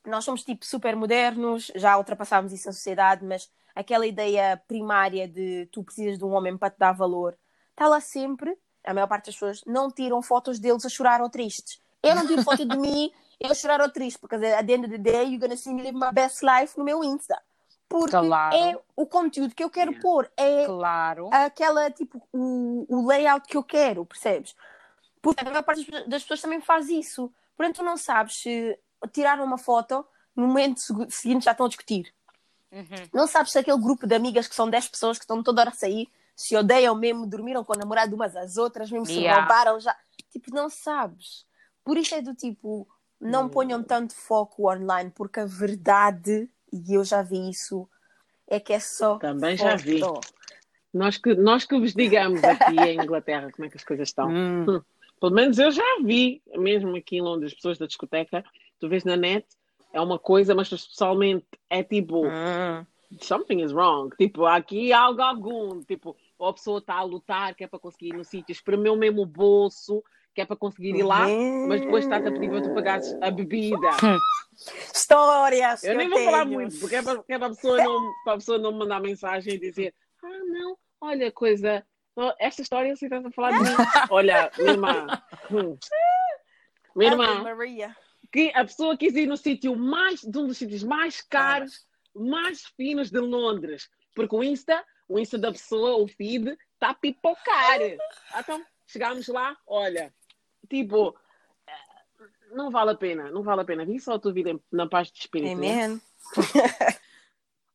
nós somos tipo super modernos, já ultrapassámos isso na sociedade, mas aquela ideia primária de tu precisas de um homem para te dar valor está lá sempre. A maior parte das pessoas não tiram fotos deles a chorar ou tristes. Eu não tiro foto de *laughs* mim eu chorar ou triste, porque at the end of the day you're gonna see me live my best life no meu Insta. Porque claro. é o conteúdo que eu quero yeah. pôr, é claro. aquela tipo o, o layout que eu quero, percebes? Porque a maior parte das pessoas também faz isso. Portanto, tu não sabes se tiraram uma foto, no momento seguinte já estão a discutir. Uhum. Não sabes se aquele grupo de amigas que são 10 pessoas que estão toda hora a sair, se odeiam mesmo, dormiram com o namorado umas às outras, mesmo se yeah. roubaram já. Tipo, não sabes. Por isso é do tipo, não uhum. ponham tanto foco online, porque a verdade, e eu já vi isso, é que é só. Também foto. já vi. Nós que, nós que vos digamos aqui em *laughs* Inglaterra como é que as coisas estão. Hum. Hum. Pelo menos eu já vi, mesmo aqui em Londres, pessoas da discoteca tu vês na net, é uma coisa, mas pessoalmente é tipo ah. something is wrong. Tipo, aqui há algo algum. Tipo, ou a pessoa está a lutar, que é para conseguir ir no sítio, espremeu mesmo o bolso, que é para conseguir ir lá, mas depois está a pedir para tu pagares a bebida. Histórias! Eu nem vou tenho. falar muito, porque é para, é para, a pessoa não, para a pessoa não mandar mensagem e dizer: Ah, não, olha, coisa. Esta história você está a falar de mim. *laughs* Olha, minha irmã. Hum. Minha irmã. Maria que a pessoa quis ir no sítio mais, de um dos sítios mais caros, mais finos de Londres. Porque o Insta, o Insta da pessoa, o feed, está a pipocar. Então, chegámos lá, olha, tipo, não vale a pena, não vale a pena. Vi só a tua vida na paz de espírito. Amen. *laughs*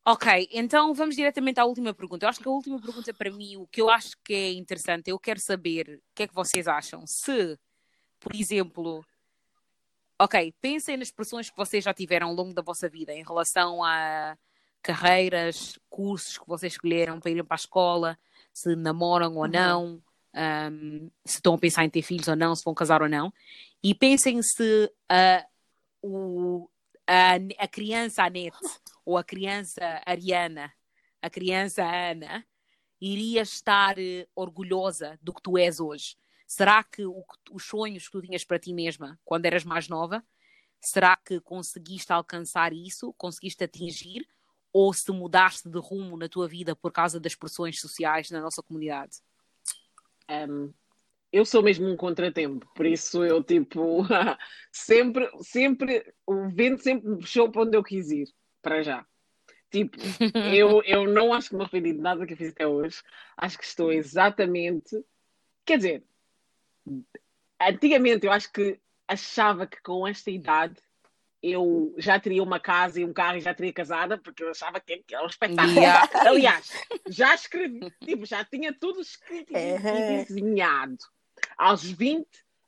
ok, então vamos diretamente à última pergunta. Eu acho que a última pergunta para mim, o que eu acho que é interessante, eu quero saber o que é que vocês acham. Se, por exemplo, Ok, pensem nas pressões que vocês já tiveram ao longo da vossa vida em relação a carreiras, cursos que vocês escolheram para irem para a escola, se namoram ou uhum. não, um, se estão a pensar em ter filhos ou não, se vão casar ou não. E pensem se uh, o, a, a criança Anete ou a criança Ariana, a criança Ana, iria estar uh, orgulhosa do que tu és hoje. Será que o, os sonhos que tu tinhas para ti mesma quando eras mais nova, será que conseguiste alcançar isso? Conseguiste atingir? Ou se mudaste de rumo na tua vida por causa das pressões sociais na nossa comunidade? Um, eu sou mesmo um contratempo, por isso eu tipo *laughs* sempre, sempre, o vento sempre me puxou para onde eu quis ir, para já. Tipo, *laughs* eu, eu não acho que me arrependi de nada que eu fiz até hoje. Acho que estou exatamente. Quer dizer, antigamente eu acho que achava que com esta idade eu já teria uma casa e um carro e já teria casada, porque eu achava que era um espetáculo. Yeah. Aliás, já escrevi, tipo, já tinha tudo escrito e desenhado. Aos 20,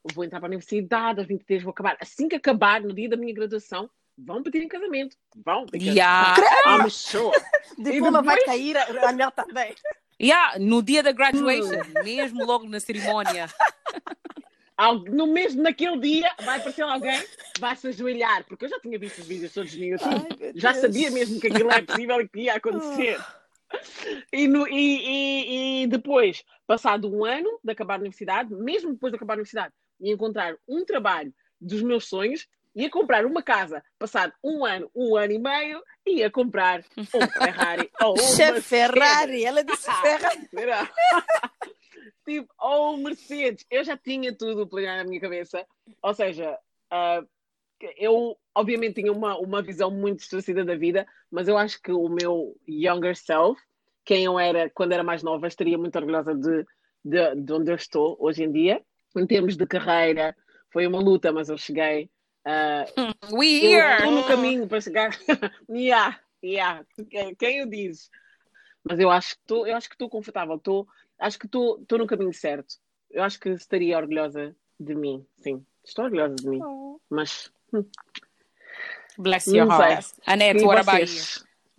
eu vou entrar para a universidade, aos 23 vou acabar. Assim que acabar, no dia da minha graduação, vão pedir em casamento. Vão. Yeah. I'm sure. *laughs* Diploma vai depois- cair, a anel também. *laughs* Yeah, no dia da graduation, mesmo logo na cerimónia. *laughs* No mesmo, naquele dia, vai aparecer alguém, vai se ajoelhar, porque eu já tinha visto os vídeos todos no YouTube, já sabia mesmo que aquilo é possível e que ia acontecer. E, no- e- e- e depois, passado um ano de acabar a universidade, mesmo depois de acabar a universidade, ia encontrar um trabalho dos meus sonhos, ia comprar uma casa, passado um ano, um ano e meio, ia comprar um Ferrari ou uma Ferrari, ela disse *laughs* Ferrari. Tipo, ou Mercedes. Eu já tinha tudo planeado na minha cabeça. Ou seja, ah, eu obviamente tinha uma, uma visão muito distorcida da vida, mas eu acho que o meu younger self, quem eu era quando era mais nova, estaria muito orgulhosa de, de, de onde eu estou hoje em dia. Em termos de carreira, foi uma luta, mas eu cheguei. ah, *laughs* We here! estou no caminho para chegar. *laughs* yeah, yeah. Quem, o diz? Mas eu acho que estou, eu acho que estou confortável. Estou, acho que estou, estou no caminho certo. Eu acho que estaria orgulhosa de mim. Sim, estou orgulhosa de mim. Mas Bless your heart. Annette, e what about you?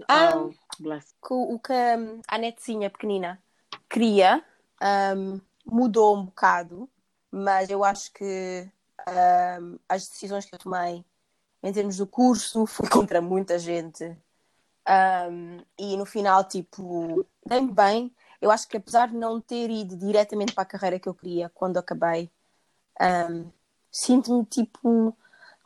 Ah. Oh, bless. que o que hum, a netezinha pequenina queria hum, mudou um bocado, mas eu acho que hum, as decisões que eu tomei em termos do curso fui *laughs* contra muita gente. Hum, e no final, tipo, dei-me bem. Eu acho que apesar de não ter ido diretamente para a carreira que eu queria quando acabei, hum, sinto-me tipo,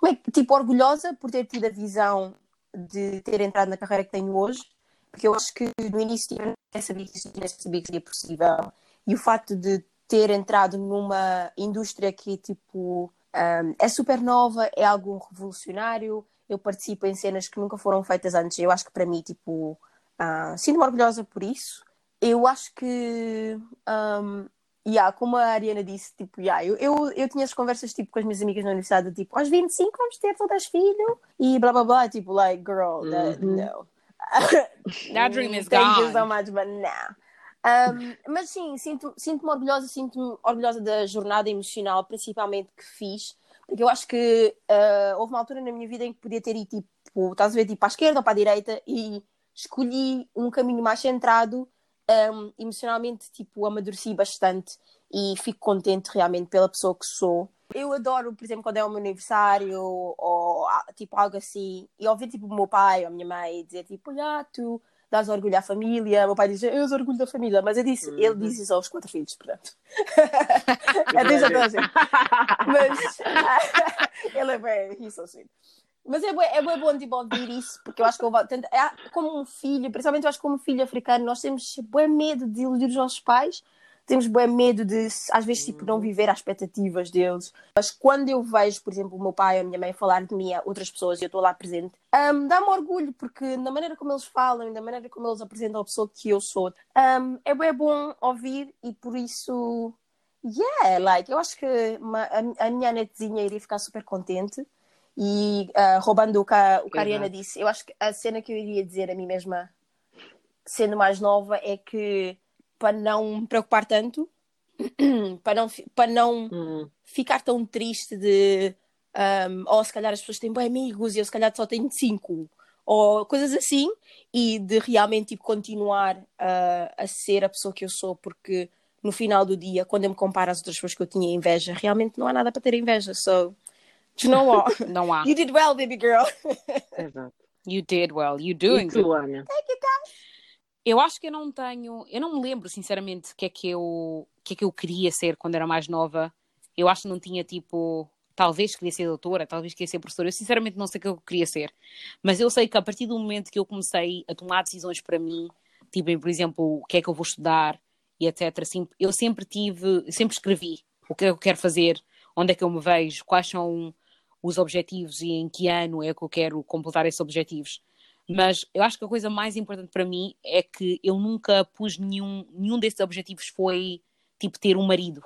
é tipo orgulhosa por ter tido a visão de ter entrado na carreira que tenho hoje porque eu acho que no início eu nem sabia que nem sabia que seria possível. E o facto de ter entrado numa indústria que tipo um, é super nova, é algo revolucionário eu participo em cenas que nunca foram feitas antes eu acho que para mim tipo ah, sinto-me orgulhosa por isso eu acho que um, yeah, como a Ariana disse, tipo, yeah, eu, eu, eu tinha as conversas tipo, com as minhas amigas na universidade, tipo, aos 25 vamos ter todas filho e blá blá blá, tipo, like, girl, that, Uhum. no. *laughs* That dream is Thank you gone. so much, but no. Um, mas sim, sinto- sinto-me orgulhosa, sinto-me orgulhosa da jornada emocional, principalmente que fiz, porque eu acho que ah, houve uma altura na minha vida em que podia ter ido tipo, estás a ver, tipo, para a esquerda ou para a direita, e escolhi um caminho mais centrado, um, emocionalmente, tipo, amadureci bastante e fico contente realmente pela pessoa que sou. Eu adoro, por exemplo, quando é o meu aniversário ou ah, tipo algo assim, e ouvir tipo o meu pai ou a minha mãe dizer tipo, olha, tu dás orgulho à família. O meu pai diz, eu dou orgulho da família, mas eu disse, ele Uhum. diz isso aos quatro filhos, portanto. *laughs* é disso a toda a gente. *laughs* Mas *laughs* ele é bem, he's so sweet. Mas é, é bué bom tipo, ouvir isso, porque eu acho que tanto, é, como um filho, principalmente eu acho que como filho africano, nós temos bué medo de iludir os nossos pais, temos bué medo de, às vezes, tipo, não viver às expectativas deles. Mas quando eu vejo, por exemplo, o meu pai ou a minha mãe falar de mim a outras pessoas e eu estou lá presente, hum, dá-me orgulho, porque da maneira como eles falam, da maneira como eles apresentam a pessoa que eu sou, hum, é bué bom ouvir e por isso, yeah, like, eu acho que uma- a, a minha netezinha iria ficar super contente. E ah, roubando o que a, o que a Ariana disse, eu acho que a cena que eu iria dizer a mim mesma, sendo mais nova, é que para não me preocupar tanto, *clears throat* para não, para não Hum, ficar tão triste de um, ou se calhar as pessoas têm bem amigos e eu se calhar só tenho cinco ou coisas assim e de realmente tipo, continuar a, a ser a pessoa que eu sou porque no final do dia quando eu me comparo às outras pessoas que eu tinha inveja realmente não há nada para ter inveja so you know what *laughs* Não há. you did well baby girl exato. You did well. You E doing good. tu, Ana? Eu acho que eu não tenho, eu não me lembro sinceramente o que é que eu, que é que eu queria ser quando era mais nova. Eu acho que não tinha tipo, talvez queria ser doutora, talvez queria ser professora. Eu sinceramente não sei o que eu queria ser. Mas eu sei que a partir do momento que eu comecei a tomar decisões para mim, tipo, por exemplo, o que é que eu vou estudar e etc, assim, eu sempre tive, eu sempre escrevi o que é que eu quero fazer, onde é que eu me vejo, quais são os objetivos e em que ano é que eu quero completar esses objetivos. Mas eu acho que a coisa mais importante para mim é que eu nunca pus nenhum, nenhum desses objetivos foi tipo ter um marido.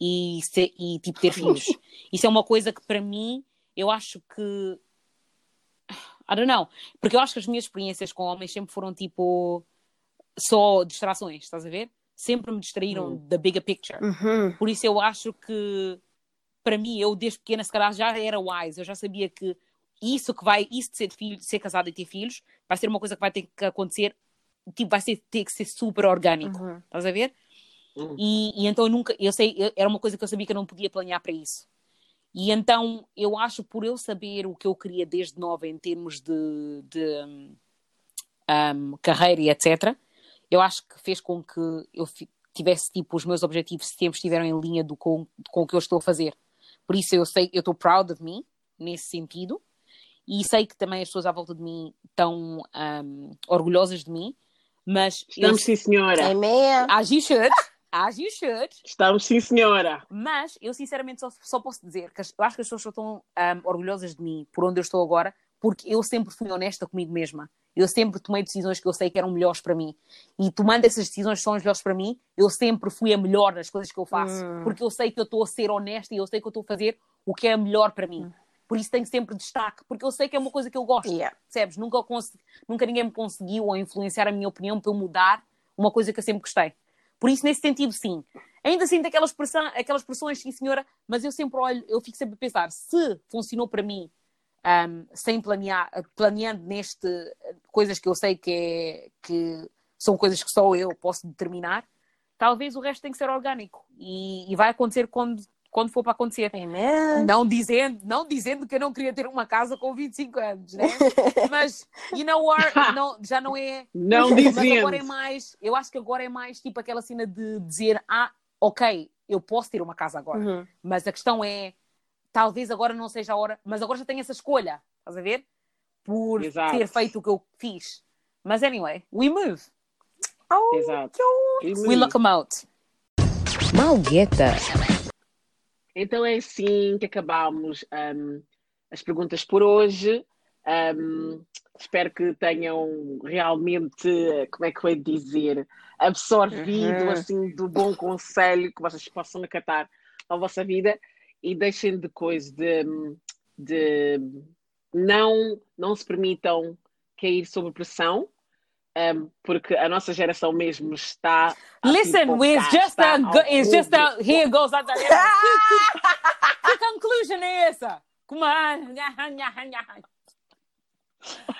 e, ser, e tipo ter filhos. *laughs* Isso é uma coisa que para mim eu acho que I don't know, porque eu acho que as minhas experiências com homens sempre foram tipo só distrações, estás a ver? Sempre me distraíram Hum. da bigger picture. Uhum. Por isso eu acho que para mim, eu desde pequena se calhar já era wise, eu já sabia que isso que vai, isso de ser, filho, de ser casado e ter filhos, vai ser uma coisa que vai ter que acontecer, tipo, vai ser, ter que ser super orgânico, Uhum. estás a ver? Hum. E, e então eu nunca, eu sei, eu- era uma coisa que eu sabia que eu não podia planear para isso. E então eu acho por eu saber o que eu queria desde nova em termos de, de hum, hum, carreira e etc., eu acho que fez com que eu tivesse tipo os meus objetivos sempre estiveram em linha do, com, com o que eu estou a fazer. Por isso eu sei, eu estou proud of me nesse sentido e sei que também as pessoas à volta de mim estão hum, orgulhosas de mim, mas eu, Estamos sim, senhora. Amen. as you should, as you should, Estamos sim, senhora. mas eu sinceramente só, só posso dizer que as- eu acho que as pessoas só estão ahm, orgulhosas de mim por onde eu estou agora, porque eu sempre fui honesta comigo mesma. Eu sempre tomei decisões que eu sei que eram melhores para mim. E tomando essas decisões que são as melhores para mim, eu sempre fui a melhor nas coisas que eu faço. Hum. Porque eu sei que eu estou a ser honesta e eu sei que eu estou a fazer o que é melhor para mim. Por isso tenho sempre destaque, porque eu sei que é uma coisa que eu gosto. Yeah. Percebes? Nunca, nunca ninguém me conseguiu ou influenciar a minha opinião para eu mudar uma coisa que eu sempre gostei. Por isso, nesse sentido, sim. Ainda sinto aquelas, pressão, aquelas pressões, sim, senhora, mas eu sempre olho, eu fico sempre a pensar, se funcionou para mim ahm, sem planear, planeando neste coisas que eu sei que, é, que são coisas que só eu posso determinar, talvez o resto tem que ser orgânico. E, e vai acontecer quando, quando for para acontecer. Amen. Não dizendo, não dizendo que eu não queria ter uma casa com 25 anos, né? *laughs* Mas, you know what? *laughs* Não, já não é. Não Mas dizendo. agora é mais. Eu acho que agora é mais tipo aquela cena de dizer: ah, ok, eu posso ter uma casa agora. Uhum. Mas a questão é: talvez agora não seja a hora, mas agora já tenho essa escolha, estás a ver? Por Exato. ter feito o que eu fiz. Mas anyway, we move. Oh, Exato. We look them out. Malgueta. Então é assim que acabamos hum, as perguntas por hoje. Hum, espero que tenham realmente, como é que eu ia dizer, absorvido Uhum. assim do bom conselho que vocês possam acatar na vossa vida e deixem de coisa de, de não, não se permitam cair sob pressão. hum, porque a nossa geração mesmo está a Listen, it's just a, it's just a, here goes a *laughs* que, que conclusion é essa? Come on.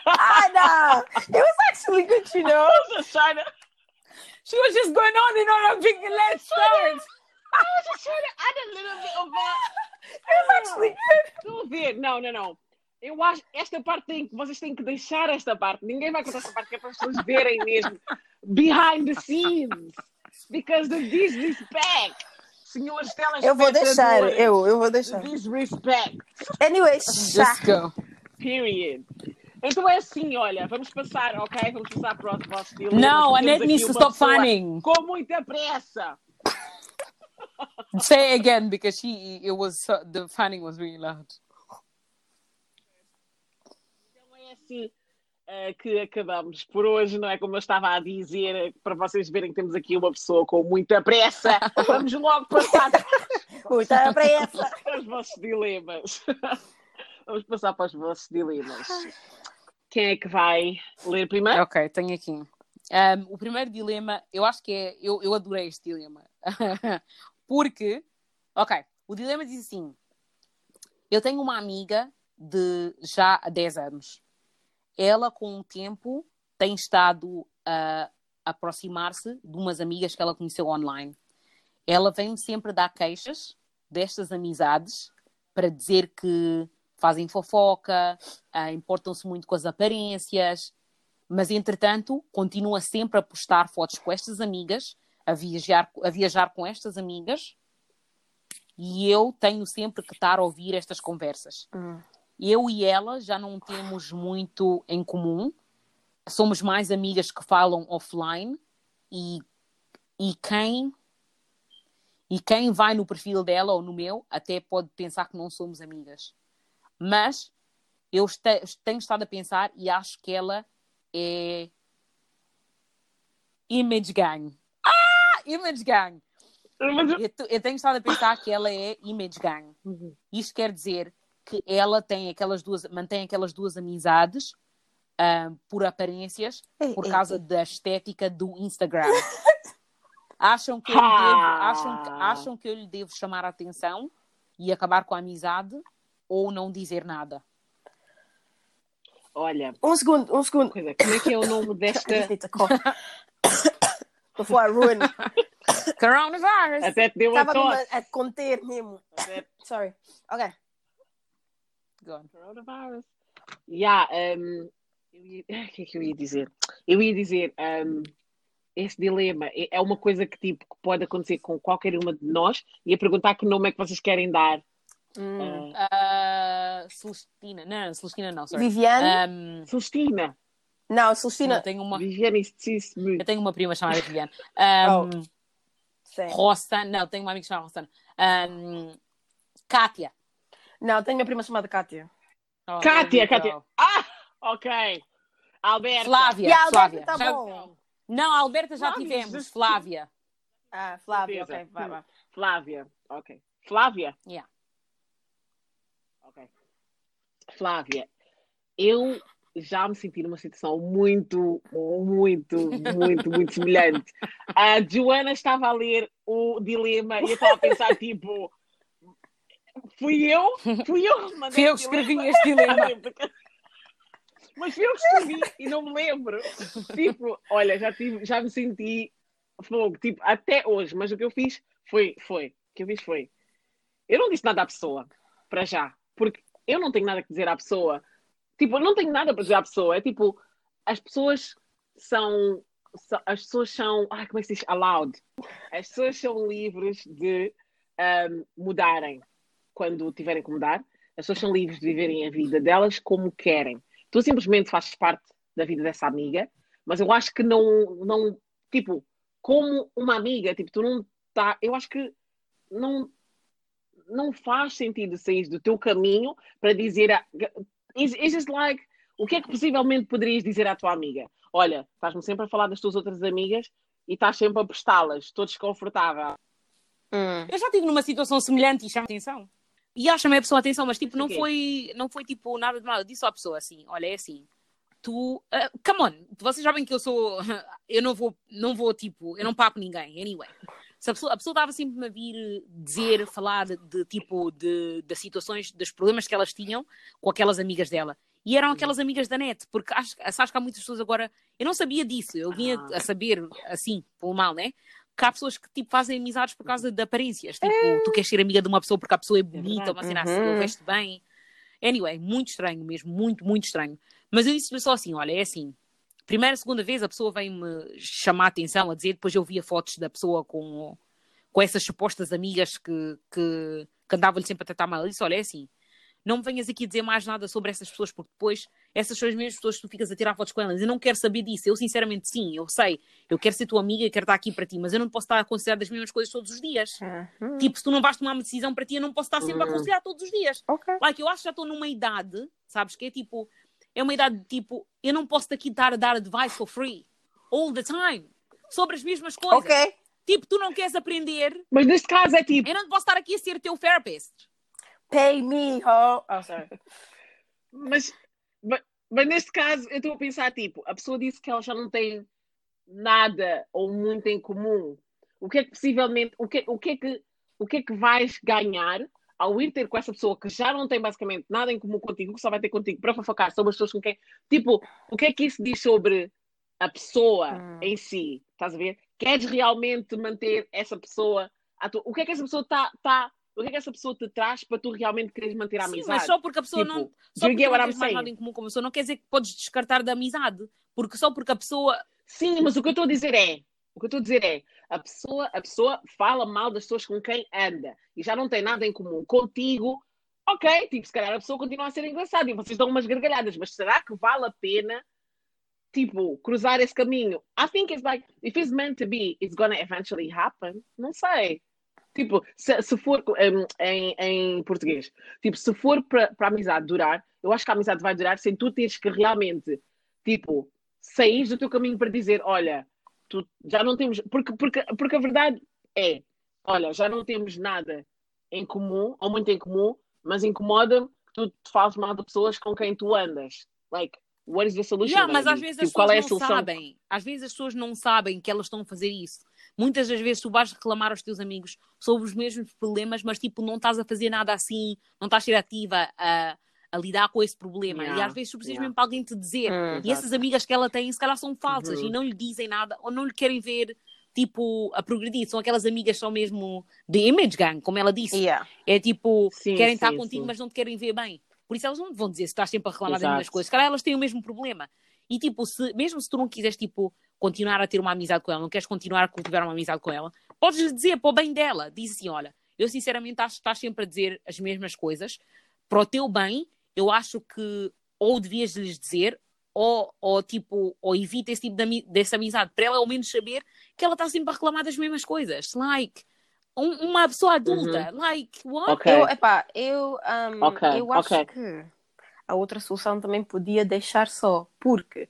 Anna, it was actually good, you know. Just trying to- She was just going on and on. I'm thinking, let's start. I was just trying to add a little bit of a... It was actually good. Estou a ver. Não, não, não. Eu acho esta parte tem que vocês têm que deixar esta parte. Ninguém vai contar esta parte que é para as pessoas verem mesmo behind the scenes. Because the disrespect. Senhores Eu vou deixar, telespectadores. eu, eu vou The deixar. disrespect. Anyway. Just go. Period. Então é assim, olha, vamos passar, ok? Vamos passar para o vosso needs aqui to uma stop fanning. Com muita pressa. *laughs* Say it again because she, it was, the fanning was really loud. Então é assim que acabamos por hoje, não é? Como eu estava a dizer, eh, para vocês verem que temos aqui uma pessoa com muita pressa, *laughs* vamos logo passar Muita pressa. *laughs* para os vossos dilemas. Vamos passar para os vossos dilemas. Quem é que vai ler primeiro? Ok, tenho aqui. Um, o primeiro dilema, eu acho que é. Eu, eu adorei este dilema. Porque, ok, o dilema diz assim: eu tenho uma amiga de já há 10 anos. Ela, com o tempo, tem estado a aproximar-se de umas amigas que ela conheceu online. Ela vem-me sempre dar queixas destas amizades para dizer que fazem fofoca, ah, importam-se muito com as aparências, mas entretanto continua sempre a postar fotos com estas amigas, a viajar, a viajar com estas amigas, e eu tenho sempre que estar a ouvir estas conversas. Hum. Eu e ela já não temos muito em comum, somos mais amigas que falam offline, e, e quem. E quem vai no perfil dela ou no meu até pode pensar que não somos amigas. Mas eu este- tenho estado a pensar e acho que ela é image gang. Image gang. Mas eu- Eu, te- eu tenho estado a pensar que ela é image gang. Isto quer dizer que ela tem aquelas duas, mantém aquelas duas amizades ah, por aparências, Ei, por ei, causa ei. da estética do Instagram. *laughs* acham, que eu lhe devo, Ah. acham, que, acham que eu lhe devo chamar a atenção e acabar com a amizade ou não dizer nada? Olha, Um segundo, um segundo. coisa, como é que é o nome *coughs* desta. *coughs* Before I ruin. *laughs* Coronavirus! Até te deu a Estava mesmo tosse. a, a conter mesmo. Até- *laughs* Sorry. Ok. Go on. Coronavirus. Yeah, um, eu ia- *laughs* o que é que eu ia dizer? Eu ia dizer, um, esse dilema é é uma coisa que, tipo, que pode acontecer com qualquer uma de nós. Ia perguntar que nome é que vocês querem dar. Hum. Uh, Celestina, não, não, Celestina não, sorry. Viviane? Um, Celestina. Não, eu Celestina. tenho uma, eu tenho uma prima chamada Viviane. Um. Rossana, não, tenho uma amiga chamada Rossana. Um, Kátia. Não, tenho uma prima chamada Kátia. Oh, Kátia, Kátia. Ah, ok. Alberta. Flávia. E a Alberta Flávia. tá Já- bom. Não, a Alberta já Flávia, tivemos. just- Flávia. Ah, Flávia, ok. Vai, vai. Flávia. Ok. Flávia? Yeah. Ok. Flávia, eu já me senti numa situação muito, muito, muito, muito semelhante. A Joana estava a ler o dilema e eu estava a pensar, tipo, fui eu? Fui eu que mandei Fui eu que escrevi dilema? este dilema. *laughs* Mas fui eu que escrevi e não me lembro. Tipo, olha, já, tive, já me senti fogo, tipo, até hoje. Mas o que eu fiz foi, foi, o que eu fiz foi, eu não disse nada à pessoa, para já, porque eu não tenho nada a dizer à pessoa. Tipo, eu não tenho nada para dizer à pessoa. É tipo, as pessoas são, as pessoas são, ai, como é que se diz? Allowed. As pessoas são livres de ahm, mudarem quando tiverem que mudar. As pessoas são livres de viverem a vida delas como querem. Tu simplesmente fazes parte da vida dessa amiga, mas eu acho que não, não tipo, como uma amiga, tipo, tu não tá, eu acho que não não faz sentido sair do teu caminho para dizer it's, it's just like, o que é que possivelmente poderias dizer à tua amiga? Olha, estás-me sempre a falar das tuas outras amigas e estás sempre a prestá-las, estou desconfortável. Hum. Eu já estive numa situação semelhante e chamei atenção. E ela chamei a pessoa a atenção, mas tipo, não foi, não foi tipo nada de mal. Eu disse à pessoa assim: olha, é assim, tu. ah, come on, vocês sabem que eu sou. *laughs* Eu não vou, não vou tipo, eu não papo ninguém, anyway. Se a pessoa, estava sempre a vir dizer, falar de, de, tipo, de, das situações, dos problemas que elas tinham com aquelas amigas dela. E eram aquelas amigas da net, porque acho, acho que há muitas pessoas agora. Eu não sabia disso, eu vinha Ah. a saber assim, pelo mal, né? que há pessoas que tipo, fazem amizades por causa de aparências. Tipo, tu queres ser amiga de uma pessoa porque a pessoa é bonita, uma cena assim, Uhum. ou veste bem. Anyway, muito estranho mesmo, muito, muito estranho. Mas eu disse-lhe só assim: olha, é assim. Primeira, segunda vez a pessoa vem-me chamar a atenção a dizer, depois eu via fotos da pessoa com, com essas supostas amigas que, que, que andavam-lhe sempre a tratar mal. Eu disse: olha, é assim, não me venhas aqui dizer mais nada sobre essas pessoas, porque depois essas são as mesmas pessoas que tu ficas a tirar fotos com elas. Eu não quero saber disso. Eu, sinceramente, sim, eu sei. Eu quero ser tua amiga e quero estar aqui para ti, mas eu não posso estar a aconselhar as mesmas coisas todos os dias. Uhum. Tipo, se tu não vais tomar uma decisão para ti, eu não posso estar sempre a Uhum. aconselhar todos os dias. Ok. Like, eu acho que já estou numa idade, sabes, que é tipo, é uma idade de tipo, eu não posso daqui estar a dar advice for free all the time sobre as mesmas coisas. Ok. Tipo, tu não queres aprender, Mas neste caso é tipo, eu não posso estar aqui a ser teu therapist. Pay me, ho. Oh, sorry. mas, mas, mas neste caso eu estou a pensar, tipo, a pessoa disse que ela já não tem nada ou muito em comum. O que é que possivelmente, o que, o que é que, o que é que vais ganhar ao ir ter com essa pessoa que já não tem basicamente nada em comum contigo, que só vai ter contigo para fofocar sobre as pessoas com quem, tipo, o que é que isso diz sobre a pessoa Hum. em si? Estás a ver? Queres realmente manter essa pessoa à tua... O que é que essa pessoa está tá... O que é que essa pessoa te traz para tu realmente queres manter a Sim, amizade? mas só porque a pessoa Tipo, não. Só porque não tens mais nada em comum com a pessoa, não quer dizer que podes descartar da amizade. Porque só porque a pessoa. Sim, mas o que eu estou a dizer é, o que eu estou a dizer é, a pessoa, a pessoa fala mal das pessoas com quem anda e já não tem nada em comum contigo. Ok, tipo, se calhar a pessoa continua a ser engraçada e vocês dão umas gargalhadas, mas será que vale a pena, tipo, cruzar esse caminho? I think it's like, if it's meant to be, it's gonna eventually happen. Não sei. Tipo, se, se for um, em, em português, tipo, se for para a amizade durar, eu acho que a amizade vai durar sem tu teres que realmente, tipo, sair do teu caminho para dizer, olha, tu já não temos. Porque, porque, porque a verdade é, olha, já não temos nada em comum, ou muito em comum, mas incomoda-me que tu te fales mal de pessoas com quem tu andas. Like, what is the solution? Yeah, mas às vezes as qual pessoas é a não solução? sabem. Às vezes as pessoas não sabem que elas estão a fazer isso. Muitas das vezes tu vais reclamar aos teus amigos sobre os mesmos problemas, mas tipo, não estás a fazer nada assim, não estás a ser ativa a, a lidar com esse problema. E Yeah, às vezes tu precisas yeah. mesmo para alguém te dizer. Hum. E essas amigas que ela tem, se calhar são falsas Uhum. e não lhe dizem nada ou não lhe querem ver, tipo, a progredir. São aquelas amigas que são mesmo de image gang, como ela disse. Yeah. É tipo, Sim, querem sim, estar contigo, sim. mas não te querem ver bem. Por isso elas não vão dizer se estás sempre a reclamar das mesmas coisas. Se calhar elas têm o mesmo problema. E tipo, se, mesmo se tu não quiseres tipo, continuar a ter uma amizade com ela, não queres continuar a cultivar uma amizade com ela, podes lhe dizer para o bem dela. Diz assim: olha, eu sinceramente acho que estás sempre a dizer as mesmas coisas. Para o teu bem, eu acho que ou devias lhes dizer, ou, ou tipo, ou evita esse tipo de dessa amizade, para ela ao menos saber que ela está sempre a reclamar das mesmas coisas. Like, um- uma pessoa adulta. Like, what? Ok. Eu, epá, eu, um, Ok, eu acho ok. que a outra solução também podia deixar só, porque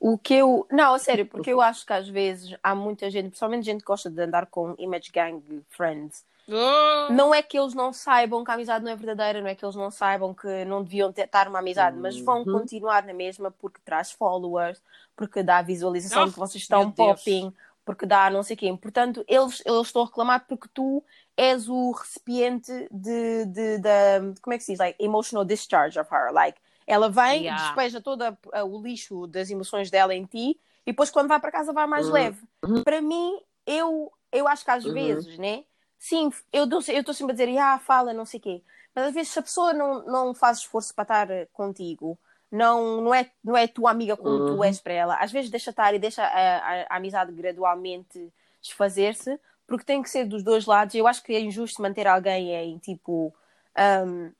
o que eu. Não, a sério, porque eu acho que às vezes há muita gente, principalmente gente que gosta de andar com image gang friends, Oh. não é que eles não saibam que a amizade não é verdadeira, não é que eles não saibam que não deviam estar uma amizade, mas vão Uhum. continuar na mesma porque traz followers, porque dá visualização Oh, de que vocês estão Deus. popping, porque dá não sei quem. Portanto, eles, eles estão a reclamar porque tu és o recipiente de, de, de- como é que se diz? Like, emotional discharge of her. Like, ela vem, Yeah. despeja todo a- o lixo das emoções dela em ti e depois quando vai para casa vai mais Uhum. leve. Para mim, eu, eu acho que às Uhum. vezes, né? Sim, eu estou sempre a dizer, ah, fala, não sei o quê. Mas às vezes se a pessoa não, não faz esforço para estar eh, contigo, não, não, é, não é tua amiga como tu Uhum. és para ela, às vezes deixa estar e deixa a, a- a amizade gradualmente desfazer-se, porque tem que ser dos dois lados. Eu acho que é injusto manter alguém em tipo. ahm,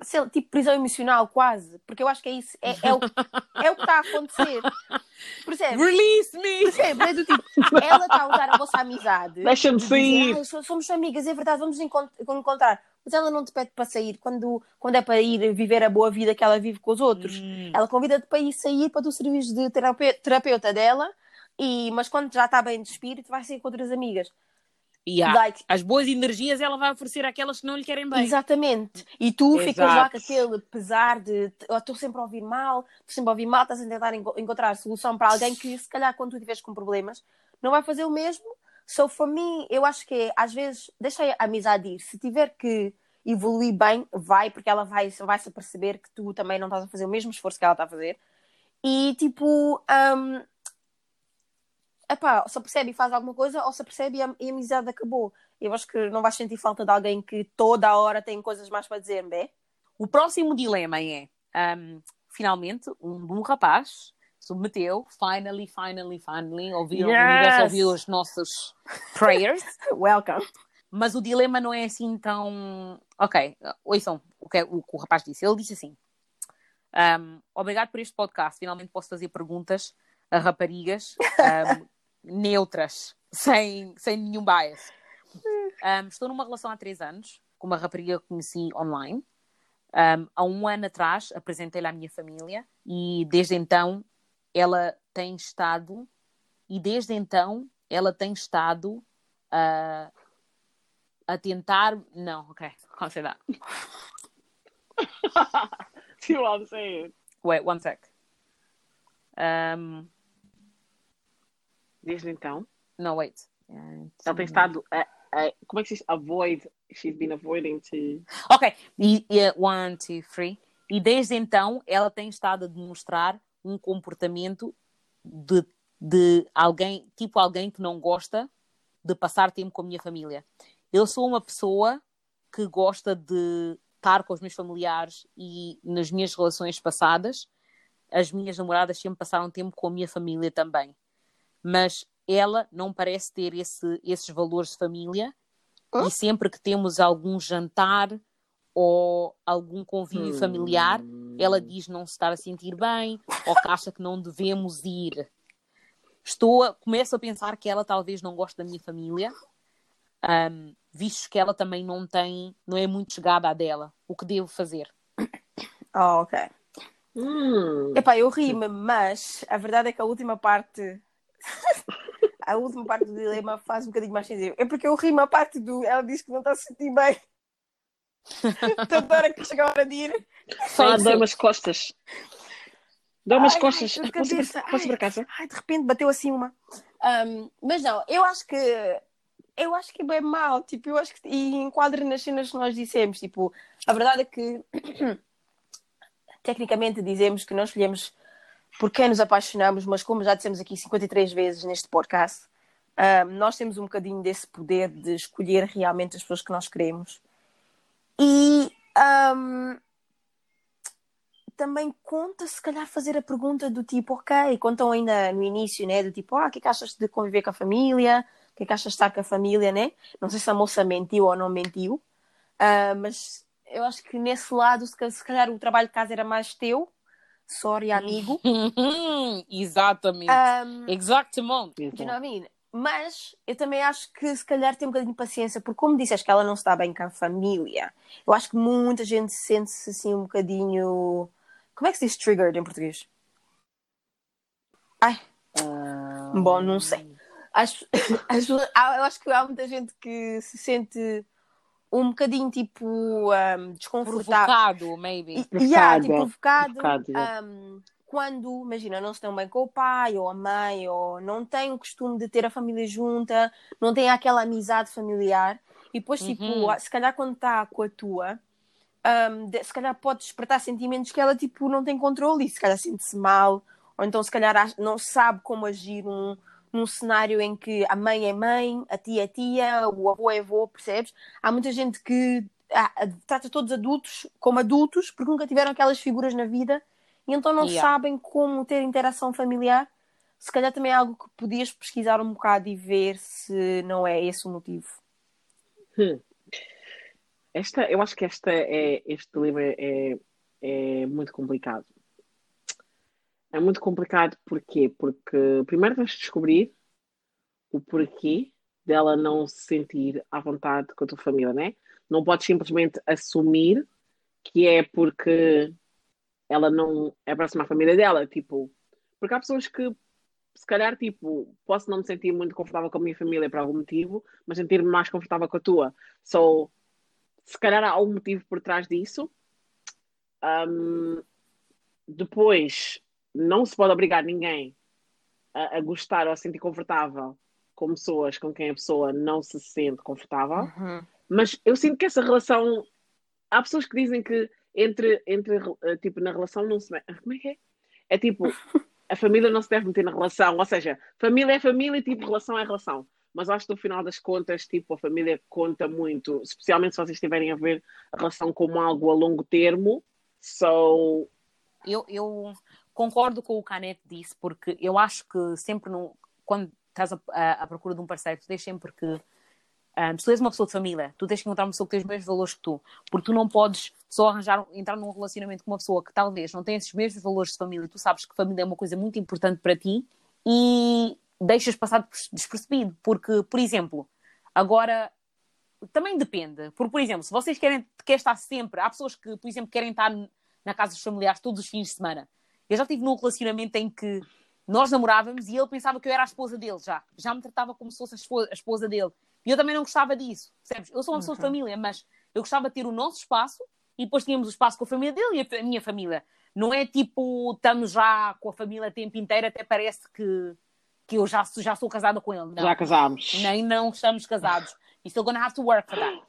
sei lá, tipo prisão emocional, quase, porque eu acho que é isso, é, é, o, *laughs* é o que está a acontecer. Percebes? Release me! Percebes? É do tipo, ela está a usar a vossa amizade. Deixa-me sair. "Ai, so- somos amigas, é verdade, vamos encont- encontrar. Mas ela não te pede para sair quando, quando é para ir viver a boa vida que ela vive com os outros. Hum. Ela convida-te para ir sair para tu servires de terape- terapeuta dela, e, mas quando já está bem de espírito, vai sair com outras amigas. Yeah. Like, As boas energias ela vai oferecer àquelas que não lhe querem bem. Exatamente. E tu Exato. ficas lá com aquele pesar de "Oh, estou sempre a ouvir mal, estou sempre a ouvir mal, estás a tentar enco- encontrar solução para alguém que se calhar quando tu estiveres com problemas não vai fazer o mesmo. So for me, eu acho que é, às vezes deixa a amizade ir. Se tiver que evoluir bem, vai, porque ela vai, vai se perceber que tu também não estás a fazer o mesmo esforço que ela está a fazer. E tipo, um, epá, se percebe e faz alguma coisa, ou se percebe e a, e a amizade acabou. Eu acho que não vais sentir falta de alguém que toda a hora tem coisas mais para dizer, bem? O próximo dilema é: um, finalmente, um, um rapaz submeteu, finally, finally, finally, ouviu, o Yes! universo ouviu os nossos prayers, *laughs* Welcome. mas o dilema não é assim tão. Ok, ouçam o que, o que o rapaz disse. Ele disse assim: um, Obrigado por este podcast, finalmente posso fazer perguntas a raparigas um, *laughs* neutras, sem, sem nenhum bias. Um, estou numa relação há três anos com uma rapariga que conheci online. Um, há um ano atrás apresentei-lhe à minha família e desde então ela tem estado e desde então ela tem estado a a tentar não, ok, *laughs* can't say that. See what I'm saying? Wait, one sec. Um, Desde então, no, wait. ela tem estado. a- a- como é que se diz? Avoid. She's been avoiding to. Ok, e, e, one, two, three. E desde então ela tem estado a demonstrar um comportamento de, de alguém, tipo alguém que não gosta de passar tempo com a minha família. Eu sou uma pessoa que gosta de estar com os meus familiares e nas minhas relações passadas, as minhas namoradas sempre passaram tempo com a minha família também. Mas ela não parece ter esse, esses valores de família e sempre que temos algum jantar ou algum convívio Hum. familiar, ela diz não se estar a sentir bem ou que acha que não devemos ir. Estou a, começo a pensar que ela talvez não goste da minha família, ahm, visto que ela também não tem, não é muito chegada à dela. O que devo fazer? Oh, ok. Hum. Epá, eu ri-me, mas a verdade é que a última parte. *laughs* a última parte do dilema faz um bocadinho mais sentido. É porque eu rimo a parte do. Ela diz que não está a se sentir bem. *laughs* Toda hora que chega a hora de ir. Ah, dói-me as costas. Dói-me as Ai, costas. ai, Posso, ir posso ir para casa? Ai, de repente bateu assim uma. Ahm, mas não, eu acho que. Eu acho que é bem mal, tipo, eu acho que. E enquadra nas cenas que nós dissemos, tipo, a verdade é que. *clears throat* Tecnicamente dizemos que não escolhemos por quem nos apaixonamos, mas como já dissemos aqui 53 vezes neste podcast, ahm, nós temos um bocadinho desse poder de escolher realmente as pessoas que nós queremos. E. ahm, também conta, se calhar, fazer a pergunta do tipo, ok, contam ainda no início, né? Do tipo, ah, o que é que achas de conviver com a família? O que é que achas de estar com a família, né? Não sei se a moça mentiu ou não mentiu, ah, mas eu acho que nesse lado, se calhar, o trabalho de casa era mais teu, sorry, amigo. *laughs* Exatamente. Um, Exatamente. You know what I mean? Mas eu também acho que se calhar tem um bocadinho de paciência, porque como disseste que ela não está bem com a família, eu acho que muita gente sente-se assim um bocadinho. Como é que se diz triggered em português? Ai, Ah, bom, não sei. Acho, *coughs* acho- eu acho que há muita gente que se sente um bocadinho tipo um, desconfortável. Provocado, maybe. E- Provocada. yeah, tipo, provocado, Provocado, yeah. um, quando, imagina, não se dão bem com o pai ou a mãe, ou não têm o costume de ter a família junta, não têm aquela amizade familiar, e depois, tipo, Uhum. se calhar quando está com a tua, um, de- se calhar pode despertar sentimentos que ela, tipo, não tem controle e se calhar sente-se mal, ou então se calhar não sabe como agir num, num cenário em que a mãe é mãe, a tia é tia, o avô é avô, percebes? Há muita gente que ah, trata todos adultos como adultos porque nunca tiveram aquelas figuras na vida e então não Yeah. sabem como ter interação familiar. Se calhar também é algo que podias pesquisar um bocado e ver se não é esse o motivo. Hum. Esta, eu acho que esta é, este livro é, é muito complicado. É muito complicado porquê? Porque primeiro vais descobrir o porquê dela não se sentir à vontade com a tua família, né? Não podes simplesmente assumir que é porque ela não é próxima à família dela, tipo, porque há pessoas que se calhar, tipo, posso não me sentir muito confortável com a minha família por algum motivo, mas sentir-me mais confortável com a tua. So, se calhar há um motivo por trás disso. Um, depois, não se pode obrigar ninguém a, a gostar ou a sentir confortável com pessoas com quem a pessoa não se sente confortável. Mas eu sinto que essa relação. Há pessoas que dizem que entre, entre eh, tipo, na relação não se. Como é que é? É tipo, a família não se deve meter na relação. Ou seja, família é família e tipo, relação é relação. Mas acho que no final das contas, tipo, a família conta muito, especialmente se vocês estiverem a ver a relação como algo a longo termo. So, Eu, eu concordo com o que a Anete disse, porque eu acho que sempre no, quando estás à procura de um parceiro, tu tens sempre que. ah, se tu és uma pessoa de família, tu tens que encontrar uma pessoa que tem os mesmos valores que tu, porque tu não podes só arranjar, entrar num relacionamento com uma pessoa que talvez não tenha esses mesmos valores de família, tu sabes que família é uma coisa muito importante para ti e deixas passar des- despercebido, porque, por exemplo, agora também depende, porque, por exemplo, se vocês querem, querem estar sempre, há pessoas que, por exemplo, querem estar na casa dos familiares todos os fins de semana. Eu já estive num relacionamento em que nós namorávamos e ele pensava que eu era a esposa dele já. Já me tratava como se fosse a esposa, dele. E eu também não gostava disso, percebes? Eu sou uma pessoa de família, mas eu gostava de ter o nosso espaço e depois tínhamos o espaço com a família dele e a minha família. Não é tipo, estamos já com a família o tempo inteiro, até parece que, que eu já, já sou casada com ele. Não. já casámos. Nem não estamos casados. You're still gonna have to work for that.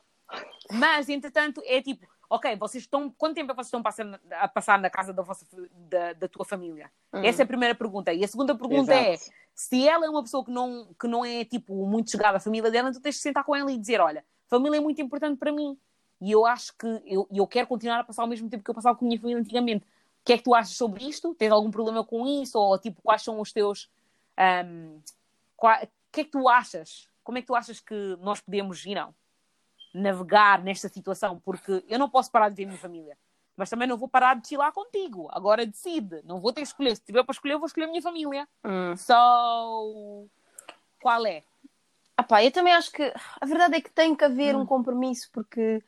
Mas, entretanto, é tipo, ok, vocês estão. Quanto tempo é que vocês estão passando- a passar na casa da, vossa, da, da tua família? Essa é a primeira pergunta. E a segunda pergunta é: Exato. se ela é uma pessoa que não, que não é tipo muito chegada à família dela, tu tens de sentar com ela e dizer: olha, família é muito importante para mim. E eu acho que eu, eu quero continuar a passar o mesmo tempo que eu passava com a minha família antigamente. O que é que tu achas sobre isto? Tens algum problema com isso? Ou tipo, quais são os teus. qua- O que é que tu achas? Como é que tu achas que nós podemos, you know, navegar nesta situação? Porque eu não posso parar de ver a minha família. Mas também não vou parar de chilar contigo. Agora decide. Não vou ter que escolher. Se tiver para escolher, eu vou escolher a minha família. Hum. So, qual é? Ah pá, eu também acho que a verdade é que tem que haver um compromisso, porque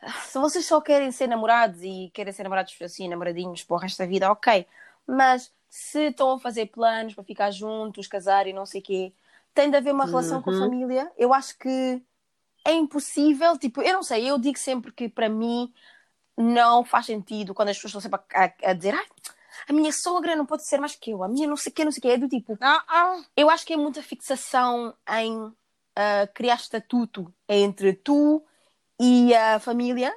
ah, se vocês só querem ser namorados e querem ser namorados assim, namoradinhos para o resto da vida, ok. Mas se estão a fazer planos para ficar juntos, casar e não sei o quê, tem de haver uma relação com a Uhum. família. Eu acho que é impossível, tipo, eu não sei, eu digo sempre que para mim não faz sentido quando as pessoas estão sempre a, a- a dizer, ah, a minha sogra não pode ser mais que eu, a minha não sei o que, não sei o que, é do tipo, Ah, ah. eu acho que é muita fixação em ah, criar estatuto entre tu e a família.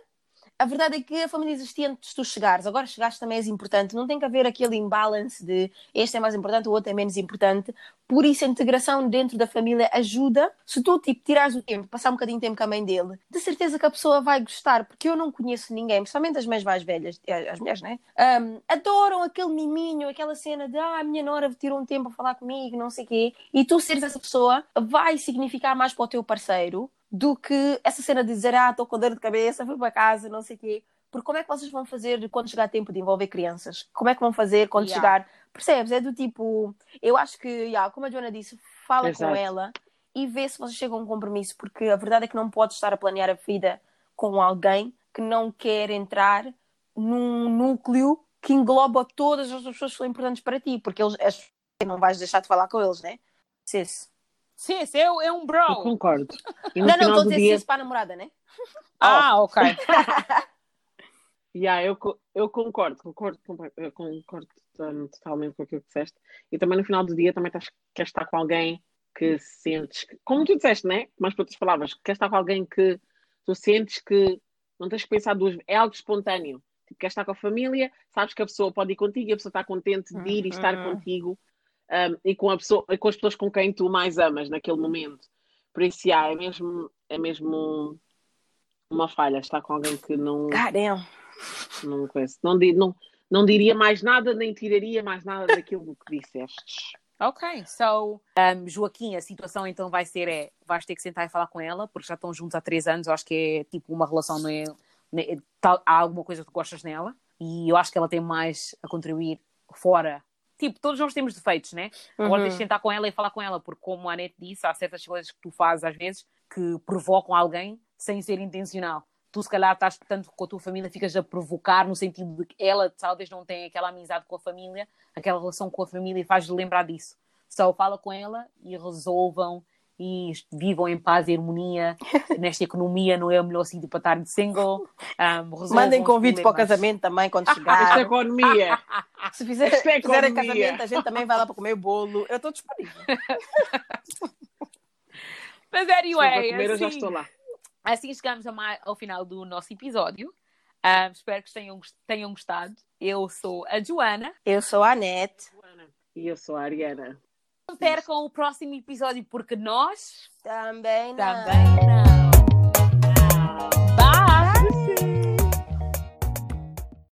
A verdade é que a família existia antes de tu chegares. Agora chegaste também és importante. Não tem que haver aquele imbalance de este é mais importante, o outro é menos importante. Por isso, a integração dentro da família ajuda. Se tu tipo, tirares o tempo, passar um bocadinho de tempo com a mãe dele, de certeza que a pessoa vai gostar, porque eu não conheço ninguém, principalmente as mães mais velhas, eh, as mulheres, né? Ahm, adoram aquele miminho, aquela cena de ah, a minha nora tirou um tempo a falar comigo, não sei o quê. E tu seres essa pessoa vai significar mais para o teu parceiro do que essa cena de dizer ah, estou com dor de cabeça, fui para casa, não sei o quê. Porque como é que vocês vão fazer quando chegar tempo de envolver crianças? Como é que vão fazer quando Yeah. chegar? Percebes? É do tipo, eu acho que, yeah, como a Joana disse, fala Exato. com ela e vê se vocês chegam a um compromisso, porque a verdade é que não podes estar a planear a vida com alguém que não quer entrar num núcleo que engloba todas as pessoas que são importantes para ti, porque eles as- não vais deixar de falar com eles, né? Cis. Sim, esse é, é um Eu bro. concordo. E no Não, não, final estou a do dizer dia, cis para a namorada, né? Ah, *laughs* ok. *laughs* Yeah, eu, eu concordo, concordo, eu concordo um, totalmente com aquilo que disseste. E também no final do dia também estás, queres estar com alguém que sentes, que- como tu disseste, né? Mais por outras palavras, queres estar com alguém que tu sentes que não tens que pensar duas é algo espontâneo. Tipo, queres estar com a família, sabes que a pessoa pode ir contigo e a pessoa está contente de ir e estar Uhum. contigo um, e com, a pessoa, e com as pessoas com quem tu mais amas naquele momento. Por isso, yeah, é mesmo, é mesmo uma falha estar com alguém que não. Caramba. Não, conheço. não, não, não diria mais nada, nem tiraria mais nada daquilo que disseste. Ok, so, um, Joaquim, a situação então vai ser é, vais ter que sentar e falar com ela, porque já estão juntos há três anos, eu acho que é tipo uma relação, não é, não é- tal- há alguma coisa que tu gostas nela, e eu acho que ela tem mais a contribuir fora. Tipo, todos nós temos defeitos, né? Agora tens de Uhum. sentar com ela e falar com ela, porque como a Anete disse, há certas coisas que tu fazes às vezes que provocam alguém sem ser intencional. Tu, se calhar, estás tanto com a tua família, ficas a provocar no sentido de que ela talvez não tenha aquela amizade com a família, aquela relação com a família e faz-lhe lembrar disso. Só fala com ela e resolvam e vivam em paz e harmonia. *laughs* Nesta economia não é o melhor sítio para estar de single. Um, Mandem convite para o casamento também quando Esta *laughs* chegar. economia! Se fizer, Esta é fizerem economia. casamento, a gente também vai lá para comer bolo. Eu estou disponível. *laughs* Mas anyway, comer, eu já assim, estou lá. assim chegamos ao final do nosso episódio. Um, espero que tenham, tenham gostado. Eu sou a Joana. Eu sou a Anete. E eu sou a Ariana percam o próximo episódio, porque nós também não. Também não. não.